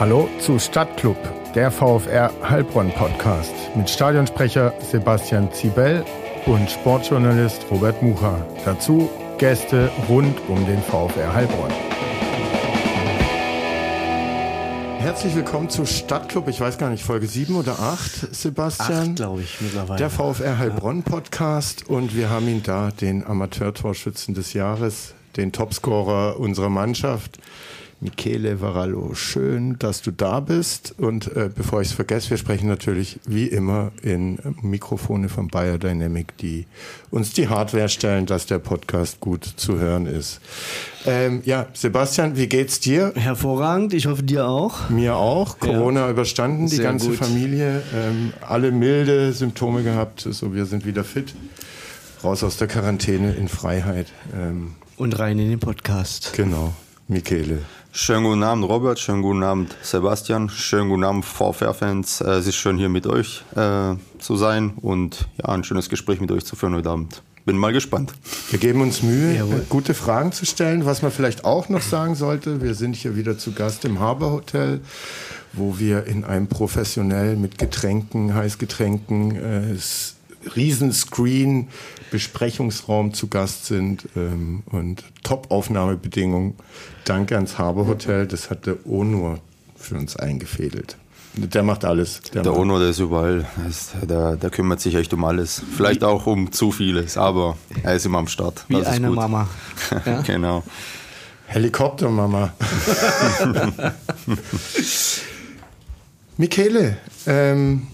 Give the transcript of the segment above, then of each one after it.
Hallo zu Stadtclub, der VfR Heilbronn Podcast mit Stadionsprecher Sebastian Zibel und Sportjournalist Robert Mucha. Dazu Gäste rund um den VfR Heilbronn. Herzlich willkommen zu Stadtclub, ich weiß gar nicht, Folge 7 oder 8, Sebastian. Acht, glaube ich, mittlerweile. Der VfR Heilbronn Podcast und wir haben ihn da, den Amateurtorschützen des Jahres, den Topscorer unserer Mannschaft, Michele Varallo, schön, dass du da bist. Und äh, bevor ich es vergesse, wir sprechen natürlich wie immer in Mikrofone von Biodynamic, die uns die Hardware stellen, dass der Podcast gut zu hören ist. Ähm, ja, Sebastian, wie geht's dir? Hervorragend, ich hoffe dir auch. Mir auch. Corona ja. überstanden, die Sehr ganze gut. Familie. Ähm, alle milde Symptome gehabt. So, wir sind wieder fit. Raus aus der Quarantäne in Freiheit. Ähm, Und rein in den Podcast. Genau. Michele. Schönen guten Abend, Robert. Schönen guten Abend, Sebastian. Schönen guten Abend, VfR-Fans. Äh, es ist schön, hier mit euch äh, zu sein und ja, ein schönes Gespräch mit euch zu führen heute Abend. Bin mal gespannt. Wir geben uns Mühe, Jawohl. gute Fragen zu stellen. Was man vielleicht auch noch sagen sollte, wir sind hier wieder zu Gast im Harbour Hotel, wo wir in einem professionell mit Getränken, Heißgetränken, äh, Riesenscreen Besprechungsraum zu Gast sind ähm, und Top-Aufnahmebedingungen. Danke ans Harbour Hotel, das hat der Onur für uns eingefädelt. Der macht alles. Der, der Onur, der ist überall. Der, der, kümmert sich echt um alles. Vielleicht auch um zu vieles, aber er ist immer am Start. Wie eine gut. Mama. Ja? genau. Helikoptermama. Michele, ähm,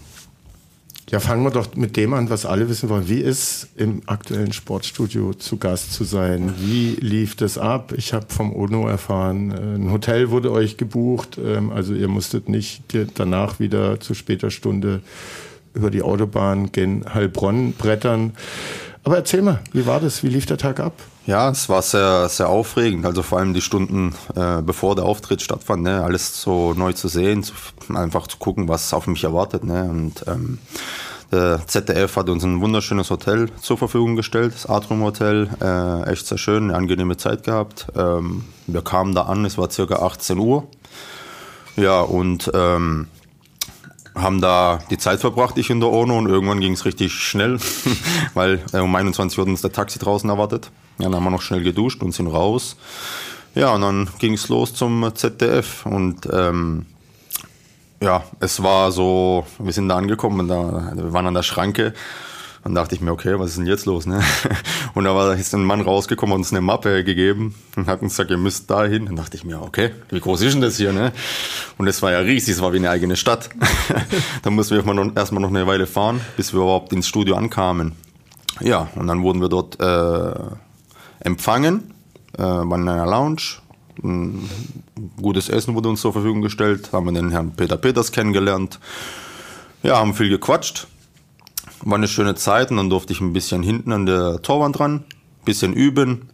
ja, fangen wir doch mit dem an, was alle wissen wollen. Wie ist im aktuellen Sportstudio zu Gast zu sein? Wie lief das ab? Ich habe vom Ono erfahren, äh, ein Hotel wurde euch gebucht, ähm, also ihr musstet nicht danach wieder zu später Stunde über die Autobahn gen Heilbronn brettern. Aber erzähl mal, wie war das? Wie lief der Tag ab? Ja, es war sehr, sehr aufregend. Also vor allem die Stunden, äh, bevor der Auftritt stattfand, ne? alles so neu zu sehen, zu, einfach zu gucken, was auf mich erwartet. Ne? Und ähm, der ZDF hat uns ein wunderschönes Hotel zur Verfügung gestellt, das Atrium Hotel. Äh, echt sehr schön, eine angenehme Zeit gehabt. Ähm, wir kamen da an, es war circa 18 Uhr. Ja, und ähm, haben da die Zeit verbracht, ich in der Ono, und irgendwann ging es richtig schnell, weil äh, um 21 Uhr hat uns der Taxi draußen erwartet. Ja, dann haben wir noch schnell geduscht und sind raus. Ja, und dann ging es los zum ZDF und ähm, ja, es war so, wir sind da angekommen, da, wir waren an der Schranke dann dachte ich mir, okay, was ist denn jetzt los? Ne? Und da war jetzt ein Mann rausgekommen und uns eine Mappe gegeben und hat uns gesagt, ihr müsst da hin. Dann dachte ich mir, okay, wie groß ist denn das hier? Ne? Und es war ja riesig, es war wie eine eigene Stadt. dann mussten wir erstmal noch eine Weile fahren, bis wir überhaupt ins Studio ankamen. Ja, und dann wurden wir dort äh, empfangen, äh, in einer Lounge. Ein gutes Essen wurde uns zur Verfügung gestellt, haben wir den Herrn Peter Peters kennengelernt. Ja, haben viel gequatscht war eine schöne Zeit und dann durfte ich ein bisschen hinten an der Torwand dran, bisschen üben.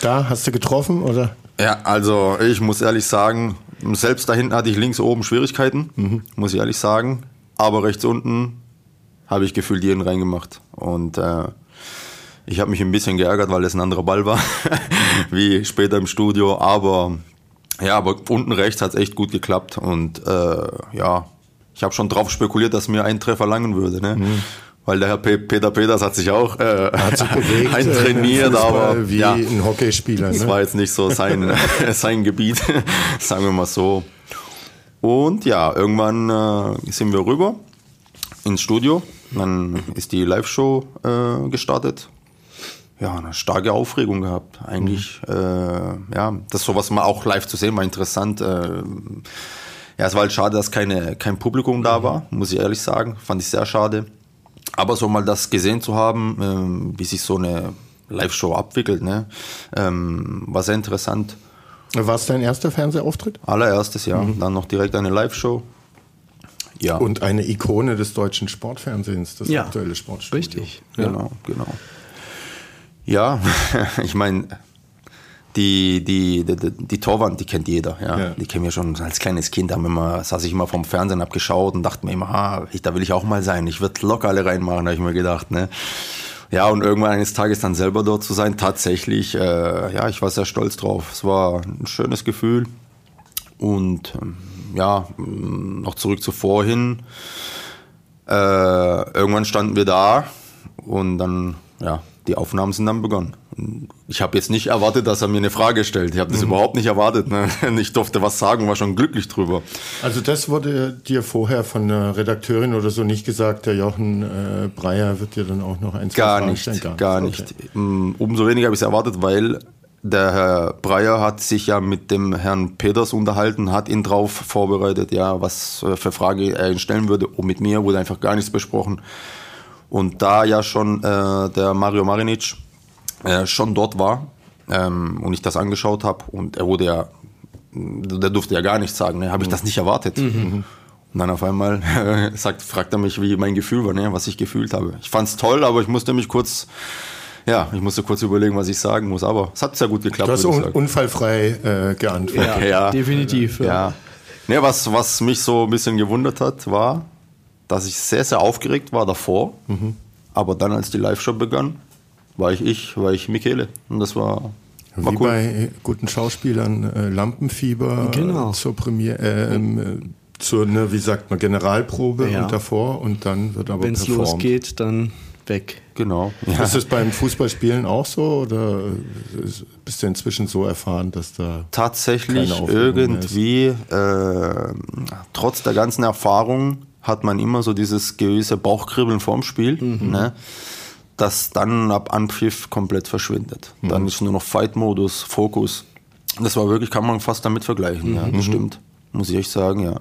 Da hast du getroffen oder? Ja, also ich muss ehrlich sagen, selbst da hinten hatte ich links oben Schwierigkeiten, mhm. muss ich ehrlich sagen. Aber rechts unten habe ich gefühlt jeden reingemacht. Und äh, ich habe mich ein bisschen geärgert, weil es ein anderer Ball war, wie später im Studio. Aber ja, aber unten rechts hat es echt gut geklappt. Und äh, ja, ich habe schon drauf spekuliert, dass mir ein Treffer langen würde. Ne? Mhm. Weil der Herr Peter Peters hat sich auch äh, hat sich bewegt, eintrainiert, äh, aber wie ja, ein Hockeyspieler. Das ne? war jetzt nicht so sein, sein Gebiet, sagen wir mal so. Und ja, irgendwann äh, sind wir rüber ins Studio. Dann ist die Live-Show äh, gestartet. Ja, eine starke Aufregung gehabt. Eigentlich, mhm. äh, ja, das sowas mal auch live zu sehen, war interessant. Äh, ja, es war halt schade, dass keine, kein Publikum da war, muss ich ehrlich sagen. Fand ich sehr schade. Aber so mal das gesehen zu haben, ähm, wie sich so eine Live-Show abwickelt, ne, ähm, war sehr interessant. War es dein erster Fernsehauftritt? Allererstes, ja. Mhm. Dann noch direkt eine Live-Show. Ja. Und eine Ikone des deutschen Sportfernsehens, das ja. aktuelle Sportstudio. Richtig. Genau, genau. Ja, ich meine, die, die, die, die Torwand, die kennt jeder. Ja. ja. Die kennen wir schon als kleines Kind. Da haben immer, saß ich immer vom Fernsehen abgeschaut und dachte mir immer, ah, ich, da will ich auch mal sein. Ich würde locker alle reinmachen, habe ich mir gedacht. Ne? Ja, und irgendwann eines Tages dann selber dort zu sein, tatsächlich, äh, ja, ich war sehr stolz drauf. Es war ein schönes Gefühl. Und ähm, ja, noch zurück zu vorhin. Äh, irgendwann standen wir da und dann, ja, die Aufnahmen sind dann begonnen. Ich habe jetzt nicht erwartet, dass er mir eine Frage stellt. Ich habe das mhm. überhaupt nicht erwartet. Ne? Ich durfte was sagen, war schon glücklich drüber. Also das wurde dir vorher von der Redakteurin oder so nicht gesagt. Der Jochen äh, Breyer wird dir dann auch noch ein, zwei gar Fragen nicht, stellen? Gar, gar nicht. Okay. Mm, umso weniger habe ich es erwartet, weil der Herr Breyer hat sich ja mit dem Herrn Peters unterhalten, hat ihn drauf vorbereitet, ja, was äh, für Frage er ihn stellen würde. Und mit mir wurde einfach gar nichts besprochen. Und da ja schon äh, der Mario Marinic äh, schon dort war ähm, und ich das angeschaut habe und er wurde ja, der durfte ja gar nichts sagen, ne? habe ich das nicht erwartet. Mhm. Und dann auf einmal sagt, fragt er mich, wie mein Gefühl war, ne? was ich gefühlt habe. Ich fand es toll, aber ich musste mich kurz ja, ich musste kurz überlegen, was ich sagen muss, aber es hat sehr gut geklappt. Du hast un unfallfrei äh, geantwortet. Ja, ja. definitiv. Ja. ja. Ne, was, was mich so ein bisschen gewundert hat, war, dass ich sehr, sehr aufgeregt war davor. Mhm. Aber dann, als die Live-Show begann, war ich ich, war ich Michele. Und das war. war Wie cool. bei guten Schauspielern, äh, Lampenfieber genau. zur Premiere, äh, ähm, zur, ne, wie sagt man, Generalprobe ja. und davor und dann wird aber Wenn es losgeht, dann weg. Genau. Ja. Ist das beim Fußballspielen auch so oder bist du inzwischen so erfahren, dass da tatsächlich irgendwie äh, trotz der ganzen Erfahrung hat man immer so dieses gewisse Bauchkribbeln vorm Spiel, mhm. ne, das dann ab Anpfiff komplett verschwindet. Mhm. Dann ist nur noch Fight-Modus, Fokus. Das war wirklich, kann man fast damit vergleichen, mhm. ja, das stimmt. Muss ich echt sagen, ja.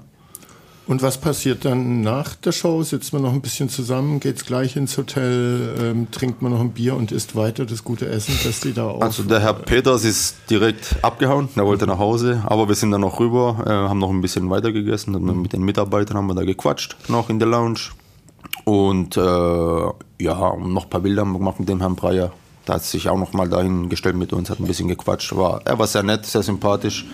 Und was passiert dann nach der Show? Sitzt man noch ein bisschen zusammen, geht's gleich ins Hotel, ähm, trinkt man noch ein Bier und isst weiter das gute Essen, das die da auch. Also der Herr Peters ist direkt abgehauen, der wollte nach Hause, aber wir sind dann noch rüber, äh, haben noch ein bisschen weiter gegessen, mit den Mitarbeitern haben wir da gequatscht, noch in der Lounge. Und äh, ja, noch ein paar Bilder gemacht mit dem Herrn Breyer. Da hat sich auch noch mal dahin gestellt mit uns, hat ein bisschen gequatscht. War, er war sehr nett, sehr sympathisch.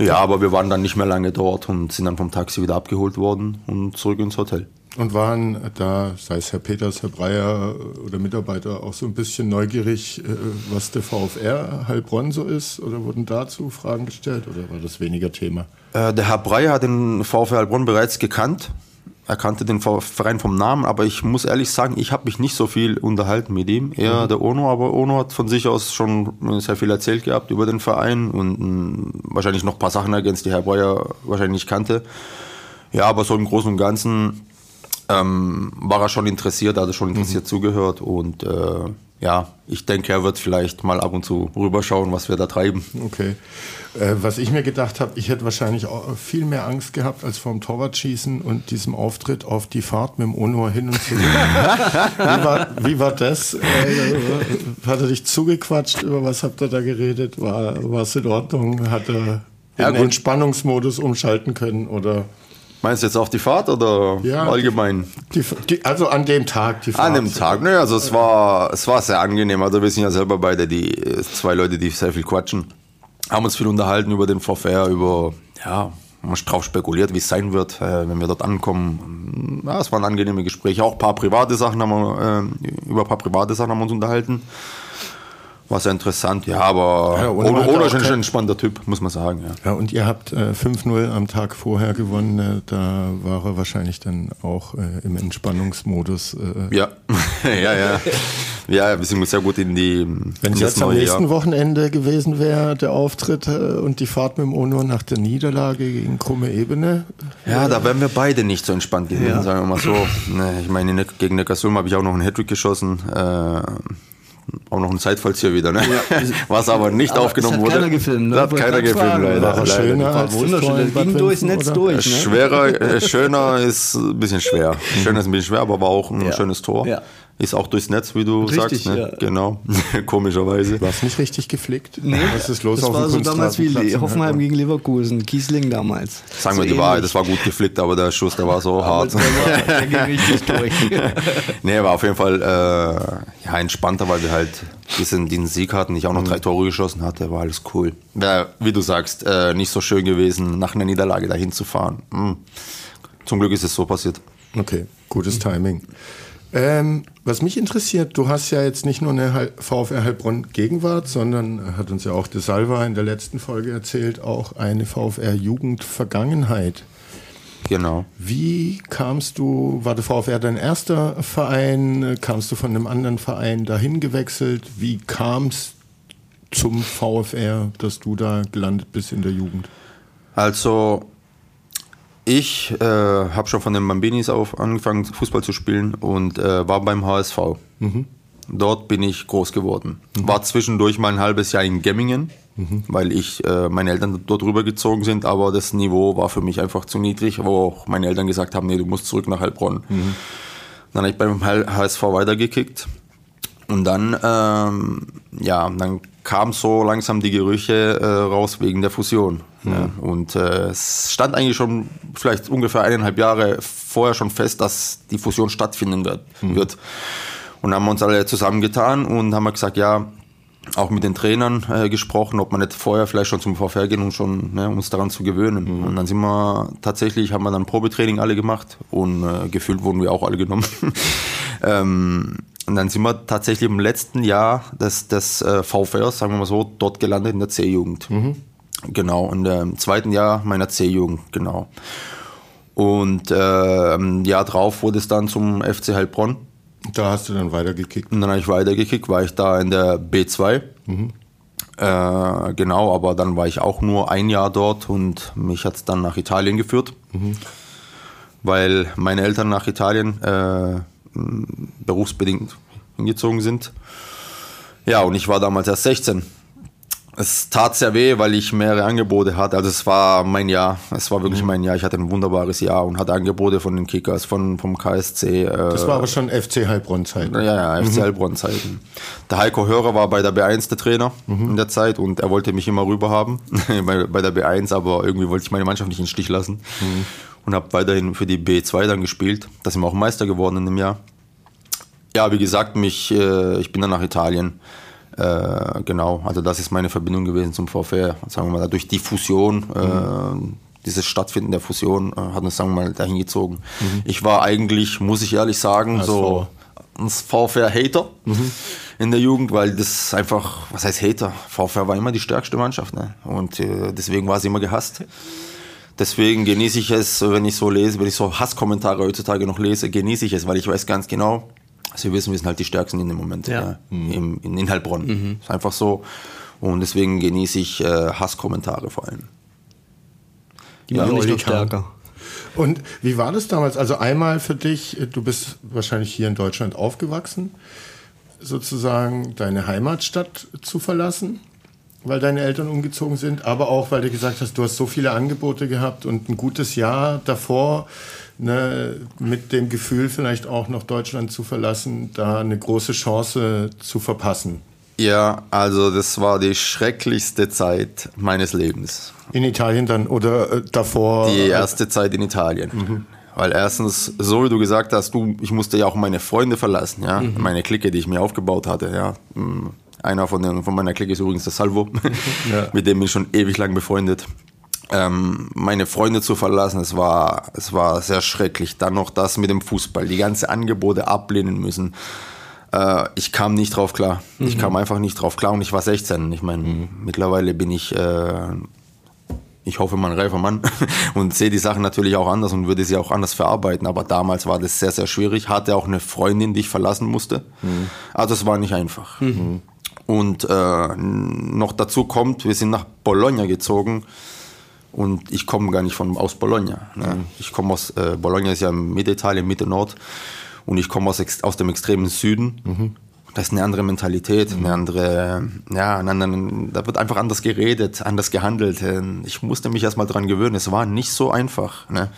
Ja, aber wir waren dann nicht mehr lange dort und sind dann vom Taxi wieder abgeholt worden und zurück ins Hotel. Und waren da, sei es Herr Peters, Herr Breyer oder Mitarbeiter, auch so ein bisschen neugierig, äh, was der VfR Heilbronn so ist? Oder wurden dazu Fragen gestellt oder war das weniger Thema? Äh, der Herr Breyer hat den VfR Heilbronn bereits gekannt er kannte den Verein vom Namen, aber ich muss ehrlich sagen, ich habe mich nicht so viel unterhalten mit ihm. Eher mhm. der Ono, aber Ono hat von sich aus schon sehr viel erzählt gehabt über den Verein und mh, mm, wahrscheinlich noch ein paar Sachen ergänzt, die Herr Breuer wahrscheinlich nicht kannte. Ja, aber so im Großen und Ganzen ähm, war er schon interessiert, hat er schon interessiert mhm. zugehört und äh, ja, ich denke, er wird vielleicht mal ab und zu rüberschauen, was wir da treiben. Okay. Äh, was ich mir gedacht habe, ich hätte wahrscheinlich viel mehr Angst gehabt als vor dem Torwartschießen und diesem Auftritt auf die Fahrt mit dem Onor hin und zurück. wie, war, wie war das? Äh, hat er dich zugequatscht? Über was habt ihr da geredet? War es in Ordnung? Hat er ja, den Entspannungsmodus umschalten können oder? Meinst du jetzt auf die Fahrt oder ja, allgemein? Die, die, also an dem Tag die Fahrt. An dem Tag, ne, also es war, es war sehr angenehm. Also wir sind ja selber beide die zwei Leute, die sehr viel quatschen. Haben uns viel unterhalten über den Verfair, über, ja, man drauf spekuliert, wie es sein wird, äh, wenn wir dort ankommen. Ja, es waren angenehme Gespräche. Auch ein paar private Sachen haben wir, äh, über ein paar private Sachen haben wir uns unterhalten. War sehr interessant, ja, aber ja, Ono ist ein entspannter Typ, muss man sagen. Ja, ja und ihr habt äh, 5-0 am Tag vorher gewonnen. Äh, da war er wahrscheinlich dann auch äh, im Entspannungsmodus. Äh. Ja. ja, ja. Ja, wir sind sehr gut in die. Wenn es jetzt am nächsten Jahr. Wochenende gewesen wäre, der Auftritt äh, und die Fahrt mit dem Ono nach der Niederlage gegen Krumme Ebene. Ja, da wären wir beide nicht so entspannt gewesen, sagen wir mal so. Ne, ich meine, gegen Neckarsulm habe ich auch noch einen Hattrick geschossen. Auch noch ein Zeitfallzieher wieder, ne? Ja. Was aber nicht aber aufgenommen wurde. Keiner gefilmt, ne? Hat keiner gefilmt, fragen, leider. War schöner leider. als wunderschön. Ging durchs Netz oder? durch. Ne? Schwerer, äh, schöner ist ein bisschen schwer. Schöner ist ein bisschen schwer, aber war auch ein ja. schönes Tor. Ja. Ist auch durchs Netz, wie du richtig, sagst. Ne? Ja. Genau, komischerweise. War es nicht richtig geflickt? Nee. Was ist los das auf war so damals wie Hoffenheim gegen Leverkusen, Kiesling damals. Sagen so wir die Wahrheit, das war gut geflickt, aber der Schuss, der war so aber hart. Der, war, der ging richtig durch. nee, war auf jeden Fall äh, ja, entspannter, weil wir halt diesen, diesen Sieg hatten. Ich auch noch mhm. drei Tore geschossen hatte, war alles cool. Wäre, wie du sagst, äh, nicht so schön gewesen, nach einer Niederlage dahin zu fahren. Mhm. Zum Glück ist es so passiert. Okay, gutes Timing. Ähm, was mich interessiert, du hast ja jetzt nicht nur eine VfR Heilbronn Gegenwart, sondern hat uns ja auch De Salva in der letzten Folge erzählt, auch eine VfR Jugend Vergangenheit. Genau. Wie kamst du, war der VfR dein erster Verein? Kamst du von einem anderen Verein dahin gewechselt? Wie kam es zum VfR, dass du da gelandet bist in der Jugend? Also ich äh, habe schon von den Bambinis auf angefangen, Fußball zu spielen und äh, war beim HSV. Mhm. Dort bin ich groß geworden. Mhm. War zwischendurch mal ein halbes Jahr in Gemmingen, mhm. weil ich äh, meine Eltern dort rübergezogen sind, aber das Niveau war für mich einfach zu niedrig, wo auch meine Eltern gesagt haben, nee, du musst zurück nach Heilbronn. Mhm. Dann habe ich beim HSV weitergekickt und dann, ähm, ja, dann kam so langsam die Gerüche äh, raus wegen der Fusion. Mhm. Ja. Und äh, es stand eigentlich schon vielleicht ungefähr eineinhalb Jahre vorher schon fest, dass die Fusion stattfinden wird. Mhm. wird. Und haben wir uns alle zusammengetan und haben gesagt, ja, auch mit den Trainern äh, gesprochen, ob man nicht vorher vielleicht schon zum VfR gehen und schon ne, uns daran zu gewöhnen. Mhm. Und dann sind wir tatsächlich, haben wir dann Probetraining alle gemacht und äh, gefühlt wurden wir auch alle genommen. ähm, und dann sind wir tatsächlich im letzten Jahr des, des äh, VfRs, sagen wir mal so, dort gelandet in der C-Jugend. Mhm. Genau, in dem zweiten Jahr meiner C-Jugend, genau. Und äh, im Jahr drauf wurde es dann zum FC Heilbronn. Da hast du dann weitergekickt? Und dann habe ich weitergekickt, war ich da in der B2. Mhm. Äh, genau, aber dann war ich auch nur ein Jahr dort und mich hat es dann nach Italien geführt, mhm. weil meine Eltern nach Italien äh, berufsbedingt hingezogen sind. Ja, und ich war damals erst 16 es tat sehr weh, weil ich mehrere Angebote hatte. Also es war mein Jahr. Es war wirklich mhm. mein Jahr. Ich hatte ein wunderbares Jahr und hatte Angebote von den Kickers, von, vom KSC. Äh, das war aber schon FC Heilbronn-Zeiten. Ja, ja, FC mhm. Heilbronn-Zeiten. Der Heiko Hörer war bei der B1 der Trainer mhm. in der Zeit und er wollte mich immer rüber haben bei, bei, der B1, aber irgendwie wollte ich meine Mannschaft nicht in den Stich lassen. Und habe weiterhin für die B2 dann gespielt. Da sind wir auch Meister geworden in dem Jahr. Ja, wie gesagt, mich, äh, ich bin dann nach Italien äh, genau, also das ist meine Verbindung gewesen zum VfR. Sagen wir mal, durch die Fusion, mhm. äh, dieses Stattfinden der Fusion äh, hat uns, sagen wir mal, dahin gezogen. Mhm. Ich war eigentlich, muss ich ehrlich sagen, Als so ein VfR-Hater mhm. in der Jugend, weil das einfach, was heißt Hater? VfR war immer die stärkste Mannschaft ne? und äh, deswegen war sie immer gehasst. Deswegen genieße ich es, wenn ich so lese, wenn ich so Hasskommentare heutzutage noch lese, genieße ich es, weil ich weiß ganz genau, also wir wissen, wir sind halt die Stärksten in dem Moment ja. ja im, in, in Heilbronn. Mhm. Ist einfach so. Und deswegen genieße ich äh, Hasskommentare vor allem. Die machen mich noch stärker. Und wie war das damals? Also einmal für dich, du bist wahrscheinlich hier in Deutschland aufgewachsen, sozusagen deine Heimatstadt zu verlassen, weil deine Eltern umgezogen sind, aber auch, weil du gesagt hast, du hast so viele Angebote gehabt und ein gutes Jahr davor ne, mit dem Gefühl vielleicht auch noch Deutschland zu verlassen, da eine große Chance zu verpassen. Ja, also das war die schrecklichste Zeit meines Lebens. In Italien dann oder äh, davor? Die erste Zeit in Italien. Mhm. Weil erstens, so wie du gesagt hast, du, ich musste ja auch meine Freunde verlassen, ja, mhm. meine Clique, die ich mir aufgebaut hatte, ja. Einer von, den, von meiner Clique ist übrigens der Salvo, ja. mit dem bin ich schon ewig lang befreundet ähm, meine Freunde zu verlassen, es war, es war sehr schrecklich. Dann noch das mit dem Fußball, die ganze Angebote ablehnen müssen. Äh, ich kam nicht drauf klar. Mhm. Ich kam einfach nicht drauf klar und ich war 16. Ich meine, mhm. mittlerweile bin ich, äh, ich hoffe mal ein reifer Mann und sehe die Sachen natürlich auch anders und würde sie auch anders verarbeiten. Aber damals war das sehr, sehr schwierig. Hatte auch eine Freundin, die ich verlassen musste. Mhm. Also es war nicht einfach. Und äh, noch dazu kommt, wir sind nach Bologna gezogen. Und ich komme gar nicht von, aus Bologna. Ne? Mhm. Ich komme aus, äh, Bologna ist ja Mittelitalien, Mitte Nord. Und ich komme aus, aus dem extremen Süden. Mhm. Das ist eine andere Mentalität, mhm. eine andere, ja, einen anderen, da wird einfach anders geredet, anders gehandelt. Ich musste mich erstmal dran gewöhnen. Es war nicht so einfach. Ne?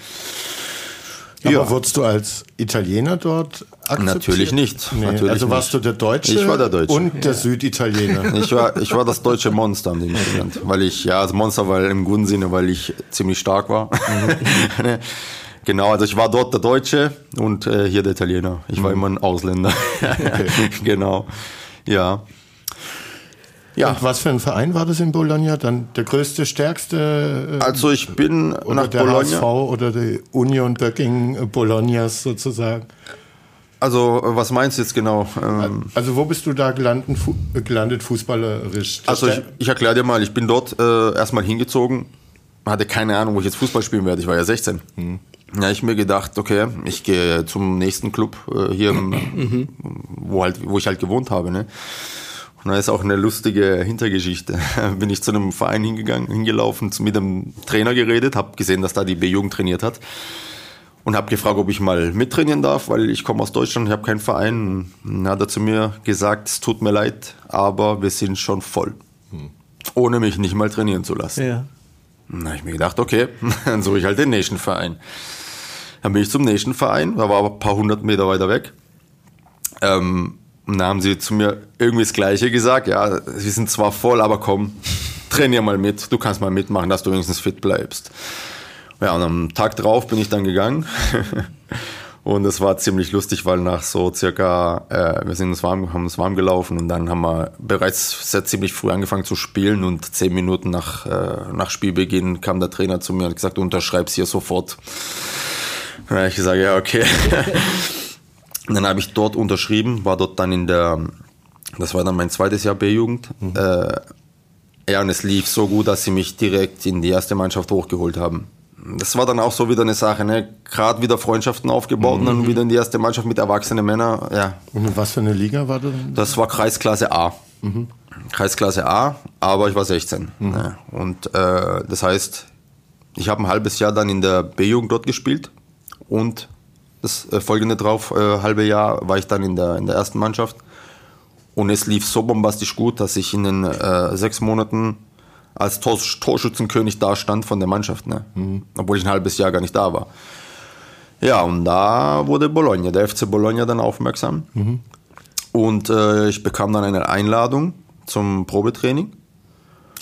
Ja. Aber wurdest du als Italiener dort akzeptiert? Natürlich nicht. Nee. Natürlich also warst nicht. du der Deutsche? Ich war der Deutsche. Und ja. der Süditaliener. Ich war, ich war das deutsche Monster an dem Moment. Weil ich, ja, das Monster, weil im guten Sinne, weil ich ziemlich stark war. Mhm. genau, also ich war dort der Deutsche und äh, hier der Italiener. Ich war mhm. immer ein Ausländer. Okay. genau. Ja. Ja. Und was für ein Verein war das in Bologna? Dann der größte, stärkste? Äh, also ich bin oder nach der Bologna. HSV oder die Union Böcking Bolognas sozusagen. Also, was meinst du jetzt genau? Ähm, also, wo bist du da gelandet, fu gelandet fußballerisch? Das also, ich, ich erkläre dir mal, ich bin dort äh, erstmal hingezogen, hatte keine Ahnung, wo ich jetzt Fußball spielen werde. Ich war ja 16. Hm. Ja, ich mir gedacht, okay, ich gehe zum nächsten Club äh, hier, mhm. wo, halt, wo ich halt gewohnt habe. Ne? Und da ist auch eine lustige Hintergeschichte. Bin ich zu einem Verein hingegangen, hingelaufen, mit dem Trainer geredet, habe gesehen, dass da die B-Jugend trainiert hat und habe gefragt, ob ich mal mittrainieren darf, weil ich komme aus Deutschland, ich habe keinen Verein. Und dann hat er zu mir gesagt, es tut mir leid, aber wir sind schon voll. Hm. Ohne mich nicht mal trainieren zu lassen. Ja. Dann habe ich mir gedacht, okay, dann suche ich halt den nächsten Verein. Dann bin ich zum nächsten Verein, da war aber ein paar hundert Meter weiter weg. Ähm, und dann haben sie zu mir irgendwie das Gleiche gesagt. Ja, sie sind zwar voll, aber komm, trainier mal mit. Du kannst mal mitmachen, dass du wenigstens fit bleibst. Ja, und am Tag drauf bin ich dann gegangen. und es war ziemlich lustig, weil nach so circa, äh, wir sind uns warm, haben uns warm gelaufen und dann haben wir bereits sehr ziemlich früh angefangen zu spielen und zehn Minuten nach, äh, nach Spielbeginn kam der Trainer zu mir und hat gesagt, unterschreib's hier sofort. Und dann habe ich gesagt, ja, okay. und dann habe ich dort unterschrieben, war dort dann in der, das war dann mein zweites Jahr B-Jugend. Mhm. Äh, ja, und es lief so gut, dass sie mich direkt in die erste Mannschaft hochgeholt haben das war dann auch so wieder eine Sache, ne? Gerade wieder Freundschaften aufgebaut mhm. und dann wieder in die erste Mannschaft mit erwachsenen Männern. Ja. Und was für eine Liga war das? Das war Kreisklasse A. Mhm. Kreisklasse A, aber ich war 16. Mhm. Ja. Und äh, das heißt, ich habe ein halbes Jahr dann in der B-Jugend dort gespielt und das äh, folgende drauf, äh, halbe Jahr war ich dann in der, in der ersten Mannschaft. Und es lief so bombastisch gut, dass ich in den äh, sechs Monaten als Tor Torschützenkönig da stand von der Mannschaft, ne? Mhm. obwohl ich ein halbes Jahr gar nicht da war. Ja, und da wurde Bologna, der FC Bologna dann aufmerksam. Mhm. Und äh, ich bekam dann eine Einladung zum Probetraining.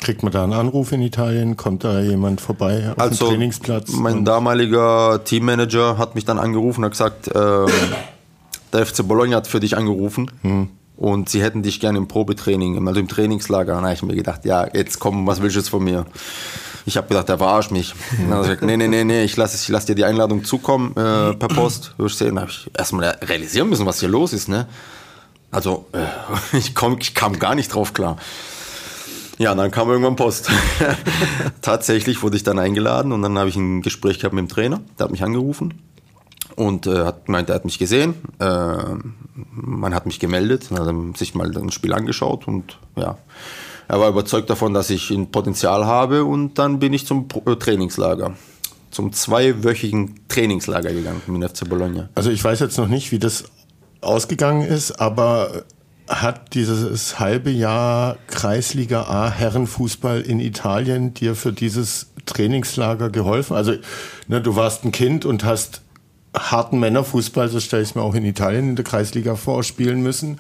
Kriegt man da einen Anruf in Italien? Kommt da jemand vorbei auf also, dem Trainingsplatz? Mein damaliger Teammanager hat mich dann angerufen und hat gesagt, äh, der FC Bologna hat für dich angerufen. Mhm und sie hätten dich gerne im Probetraining, also im Trainingslager. Und da habe ich mir gedacht, ja, jetzt komm, was willst du jetzt von mir? Ich habe gedacht, der verarscht mich. Und dann habe ich gesagt, nee, nee, nee, nee, ich lasse lass dir die Einladung zukommen äh, per Post. Wirst sehen. Habe ich erstmal realisieren müssen, was hier los ist. Ne? Also äh, ich, komm, ich kam gar nicht drauf klar. Ja, dann kam irgendwann Post. Tatsächlich wurde ich dann eingeladen und dann habe ich ein Gespräch gehabt mit dem Trainer. Der hat mich angerufen und äh, hat gemeint, er hat mich gesehen. Äh, man hat mich gemeldet, hat sich mal ein Spiel angeschaut und ja, er war überzeugt davon, dass ich ein Potenzial habe und dann bin ich zum äh, Trainingslager, zum zweiwöchigen Trainingslager gegangen mit FC Bologna. Also ich weiß jetzt noch nicht, wie das ausgegangen ist, aber hat dieses halbe Jahr Kreisliga A Herrenfußball in Italien dir für dieses Trainingslager geholfen? Also ne, du warst ein Kind und hast harten Männerfußball, so stelle ich es mir auch in Italien in der Kreisliga vor, spielen müssen.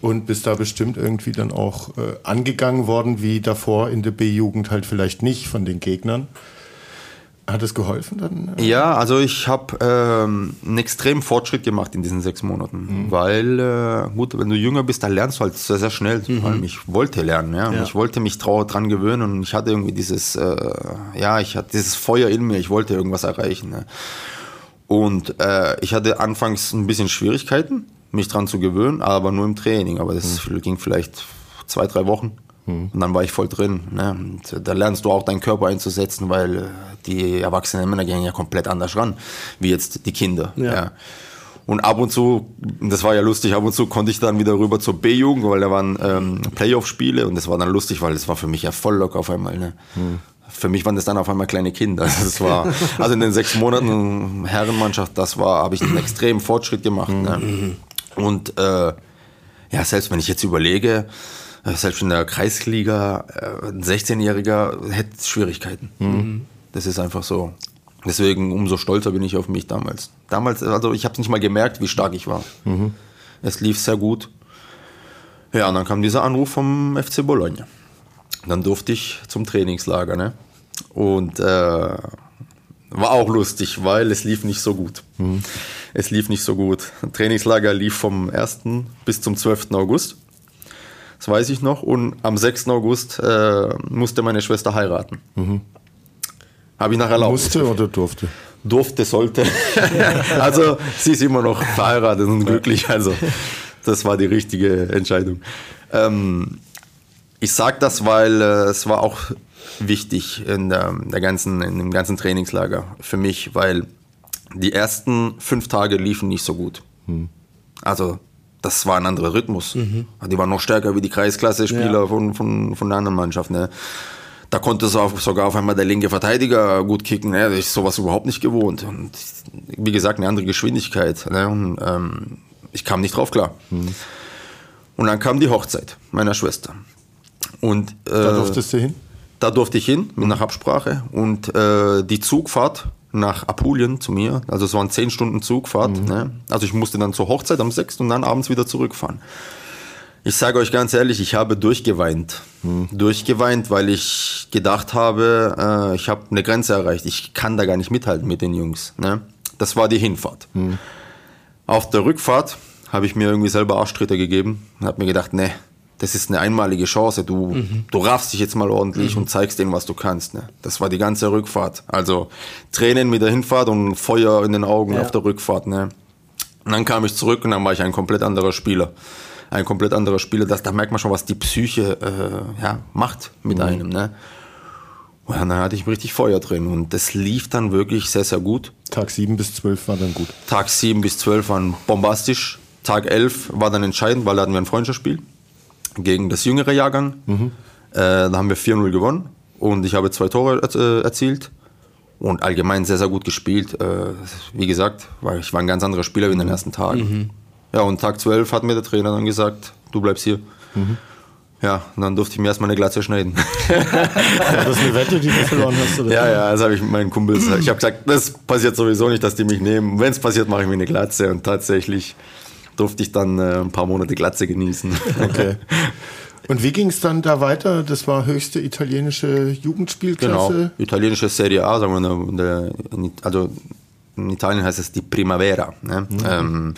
Und bist da bestimmt irgendwie dann auch äh, angegangen worden, wie davor in der B-Jugend halt vielleicht nicht von den Gegnern. Hat es geholfen dann? Ja, also ich habe ähm, einen extremen Fortschritt gemacht in diesen sechs Monaten, mhm. weil äh, gut, wenn du jünger bist, dann lernst du halt sehr, sehr schnell. Mhm. ich wollte lernen, ja? ja. ich wollte mich dran gewöhnen und ich hatte irgendwie dieses, äh, ja, ich hatte dieses Feuer in mir, ich wollte irgendwas erreichen. Ne? Und äh, ich hatte anfangs ein bisschen Schwierigkeiten, mich dran zu gewöhnen, aber nur im Training. Aber das mhm. ging vielleicht zwei, drei Wochen. Mhm. Und dann war ich voll drin. Ne? Und da lernst du auch deinen Körper einzusetzen, weil äh, die erwachsenen Männer gehen ja komplett anders ran, wie jetzt die Kinder. Ja. ja. Und ab und zu, das war ja lustig, ab und zu konnte ich dann wieder rüber zur B-Jugend, weil da waren ähm, Playoff-Spiele und das war dann lustig, weil das war für mich ja voll locker auf einmal. Ne? Mhm für mich waren das dann auf einmal kleine Kinder. Das war, also in den sechs Monaten Herrenmannschaft, das war, habe ich einen extremen Fortschritt gemacht. Ne? Mhm. Und äh, ja, selbst wenn ich jetzt überlege, selbst in der Kreisliga, äh, ein 16-Jähriger hätte Schwierigkeiten. Mhm. Das ist einfach so. Deswegen umso stolzer bin ich auf mich damals. Damals, also ich habe es nicht mal gemerkt, wie stark ich war. Mhm. Es lief sehr gut. Ja, und dann kam dieser Anruf vom FC Bologna. Dann durfte ich zum Trainingslager, ne? Und äh, war auch lustig, weil es lief nicht so gut. Mhm. Es lief nicht so gut. Trainingslager lief vom 1. bis zum 12. August. Das weiß ich noch. Und am 6. August äh, musste meine Schwester heiraten. Mhm. Habe ich nach erlaubt. Musste oder durfte? durfte, sollte. also sie ist immer noch verheiratet und glücklich. Also das war die richtige Entscheidung. Ähm, ich sage das, weil äh, es war auch wichtig in, der, der ganzen, in dem ganzen Trainingslager für mich, weil die ersten fünf Tage liefen nicht so gut. Hm. Also das war ein anderer Rhythmus. Mhm. Die waren noch stärker wie die Kreisklasse-Spieler ja. von, von, von der anderen Mannschaft. Ne? Da konnte sogar auf einmal der linke Verteidiger gut kicken. Ne? Das ist sowas überhaupt nicht gewohnt. Und wie gesagt, eine andere Geschwindigkeit. Ne? Und, ähm, ich kam nicht drauf klar. Mhm. Und dann kam die Hochzeit meiner Schwester. Und, äh, da durftest du hin? Da durfte ich hin, mit nach Absprache. Und äh, die Zugfahrt nach Apulien zu mir, also es waren zehn Stunden Zugfahrt. Mhm. Ne? Also ich musste dann zur Hochzeit am 6. und dann abends wieder zurückfahren. Ich sage euch ganz ehrlich, ich habe durchgeweint. Mhm. Durchgeweint, weil ich gedacht habe, äh, ich habe eine Grenze erreicht. Ich kann da gar nicht mithalten mit den Jungs. Ne? Das war die Hinfahrt. Mhm. Auf der Rückfahrt habe ich mir irgendwie selber Arschtritte gegeben und habe mir gedacht, ne, das ist eine einmalige Chance. Du, mhm. du raffst dich jetzt mal ordentlich mhm. und zeigst denen, was du kannst. Ne? Das war die ganze Rückfahrt. Also Tränen mit der Hinfahrt und Feuer in den Augen ja. auf der Rückfahrt. Ne? Und dann kam ich zurück und dann war ich ein komplett anderer Spieler. Ein komplett anderer Spieler. Das, da merkt man schon, was die Psyche äh, ja, macht mit mhm. einem. Ne? Und dann hatte ich richtig Feuer drin und das lief dann wirklich sehr, sehr gut. Tag 7 bis 12 war dann gut. Tag 7 bis 12 waren bombastisch. Tag 11 war dann entscheidend, weil da hatten wir ein Freundschaftsspiel gegen das jüngere Jahrgang. Mhm. Äh, da haben wir 4-0 gewonnen und ich habe zwei Tore äh, erzielt und allgemein sehr, sehr gut gespielt. Äh, wie gesagt, war, ich war ein ganz anderer Spieler wie in den ersten Tagen. Mhm. Ja, und Tag 12 hat mir der Trainer dann gesagt, du bleibst hier. Mhm. Ja, und dann durfte ich mir erstmal eine Glatze schneiden. War das eine Wette, die du verloren hast? Oder? Ja, ja, das habe ich mit meinen Kumpels. Ich habe gesagt, das passiert sowieso nicht, dass die mich nehmen. Wenn es passiert, mache ich mir eine Glatze. Und tatsächlich durfte ich dann äh, ein paar Monate Glatze genießen. Okay. Und wie ging es dann da weiter? Das war höchste italienische Jugendspielklasse? Genau, italienische Serie A, sagen wir also in Italien heißt es die Primavera. Ne? Mhm. Ähm,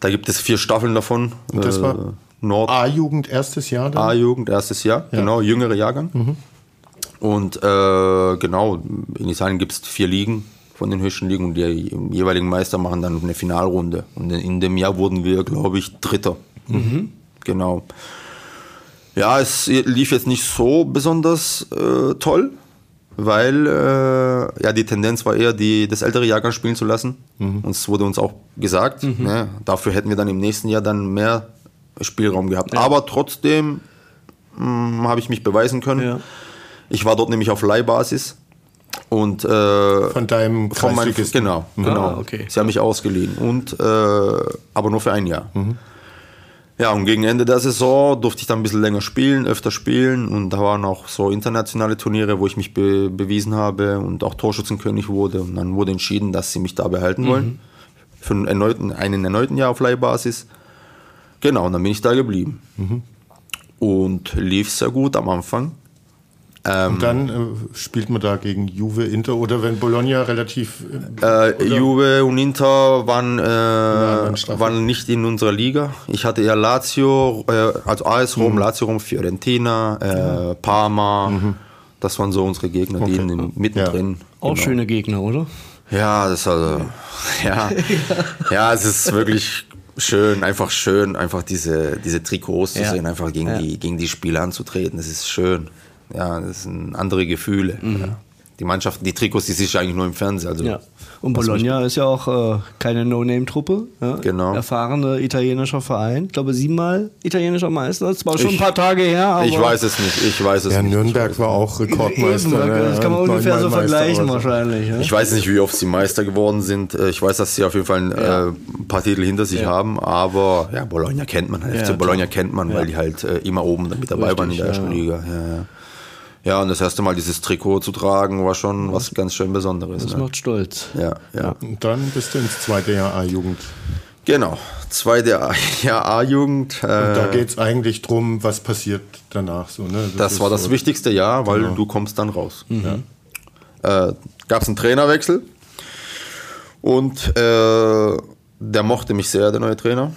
da gibt es vier Staffeln davon. Und das war äh, Nord A-Jugend erstes Jahr dann? A-Jugend erstes Jahr, ja. genau, jüngere Jahrgang. Mhm. Und äh, genau, in Italien gibt es vier Ligen von den höchsten Ligen und die jeweiligen Meister machen dann eine Finalrunde. Und in dem Jahr wurden wir, glaube ich, Dritter. Mhm. Genau. Ja, es lief jetzt nicht so besonders äh, toll, weil äh, ja die Tendenz war eher, die, das ältere Jahrgang spielen zu lassen. Mhm. Und es wurde uns auch gesagt. Mhm. Ne? Dafür hätten wir dann im nächsten Jahr dann mehr Spielraum gehabt. Ja. Aber trotzdem hm, habe ich mich beweisen können. Ja. Ich war dort nämlich auf Leihbasis. Und äh, von deinem von meinem, Genau, mhm. genau. Ah, okay. Sie haben mich ausgeliehen. Und äh, aber nur für ein Jahr. Mhm. Ja, und gegen Ende der Saison durfte ich dann ein bisschen länger spielen, öfter spielen. Und da waren auch so internationale Turniere, wo ich mich be bewiesen habe und auch Torschützenkönig wurde. Und dann wurde entschieden, dass sie mich da behalten wollen. Mhm. Für einen erneuten, einen erneuten Jahr auf Leihbasis. Genau, und dann bin ich da geblieben. Mhm. Und lief sehr gut am Anfang. Ähm, und dann äh, spielt man da gegen Juve, Inter oder wenn Bologna relativ. Äh, Juve und Inter waren, äh, waren nicht in unserer Liga. Ich hatte eher Lazio, äh, also AS Rom, mhm. Lazio Rom, Fiorentina, äh, Parma. Mhm. Das waren so unsere Gegner, okay. die in, mittendrin. Ja. Auch genau. schöne Gegner, oder? Ja, das also, ja, ja, es ist wirklich schön, einfach schön, einfach diese, diese Trikots zu ja. sehen, einfach gegen, ja. die, gegen die Spieler anzutreten. Das ist schön. Ja, das sind andere Gefühle. Mhm. Ja. Die Mannschaften, die Trikots, die siehst du eigentlich nur im Fernsehen. Also ja. Und Bologna ist ja auch äh, keine No-Name-Truppe. Ja? Genau. Erfahrener italienischer Verein. Ich glaube, siebenmal italienischer Meister. Das war schon ich, ein paar Tage her. ich weiß es nicht. Ich weiß es ja, nicht. Nürnberg war auch Rekordmeister. Eben, ne? Das kann man ungefähr so vergleichen so. wahrscheinlich. Ja? Ich weiß nicht, wie oft sie Meister geworden sind. Äh, ich weiß, dass sie auf jeden Fall ein ja. äh, paar Titel hinter sich haben. Aber ja, Bologna kennt man. Halt. FC Bologna kennt man, weil die halt äh, immer oben mit dabei Richtig, waren in der ersten Liga. Ja, ja. Ja, und das erste Mal dieses Trikot zu tragen, war schon was ganz schön Besonderes. Das ne? macht stolz. Ja, ja. Und dann bist du ins zweite Jahr A-Jugend. Genau, zweite Jahr A-Jugend. Äh, und da geht es eigentlich darum, was passiert danach. So, ne? Das, das war das so wichtigste Jahr, weil genau. du kommst dann raus. Mhm. Ja. Äh, Gab es einen Trainerwechsel und äh, der mochte mich sehr, der neue Trainer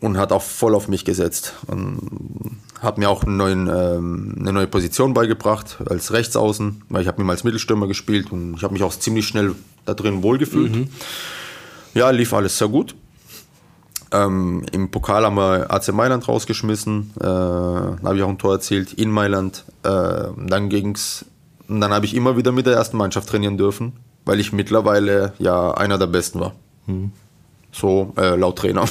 und hat auch voll auf mich gesetzt. Und hat mir auch neuen, ähm, eine neue Position beigebracht als Rechtsaußen, weil ich habe mir als Mittelstürmer gespielt und ich habe mich auch ziemlich schnell da drin wohlgefühlt. Mhm. Ja, lief alles sehr gut. Ähm, Im Pokal haben wir AC Mailand rausgeschmissen, äh, habe ich auch ein Tor erzielt in Mailand. Äh, dann ging's, dann habe ich immer wieder mit der ersten Mannschaft trainieren dürfen, weil ich mittlerweile ja einer der Besten war. Mhm. So äh, laut Trainer.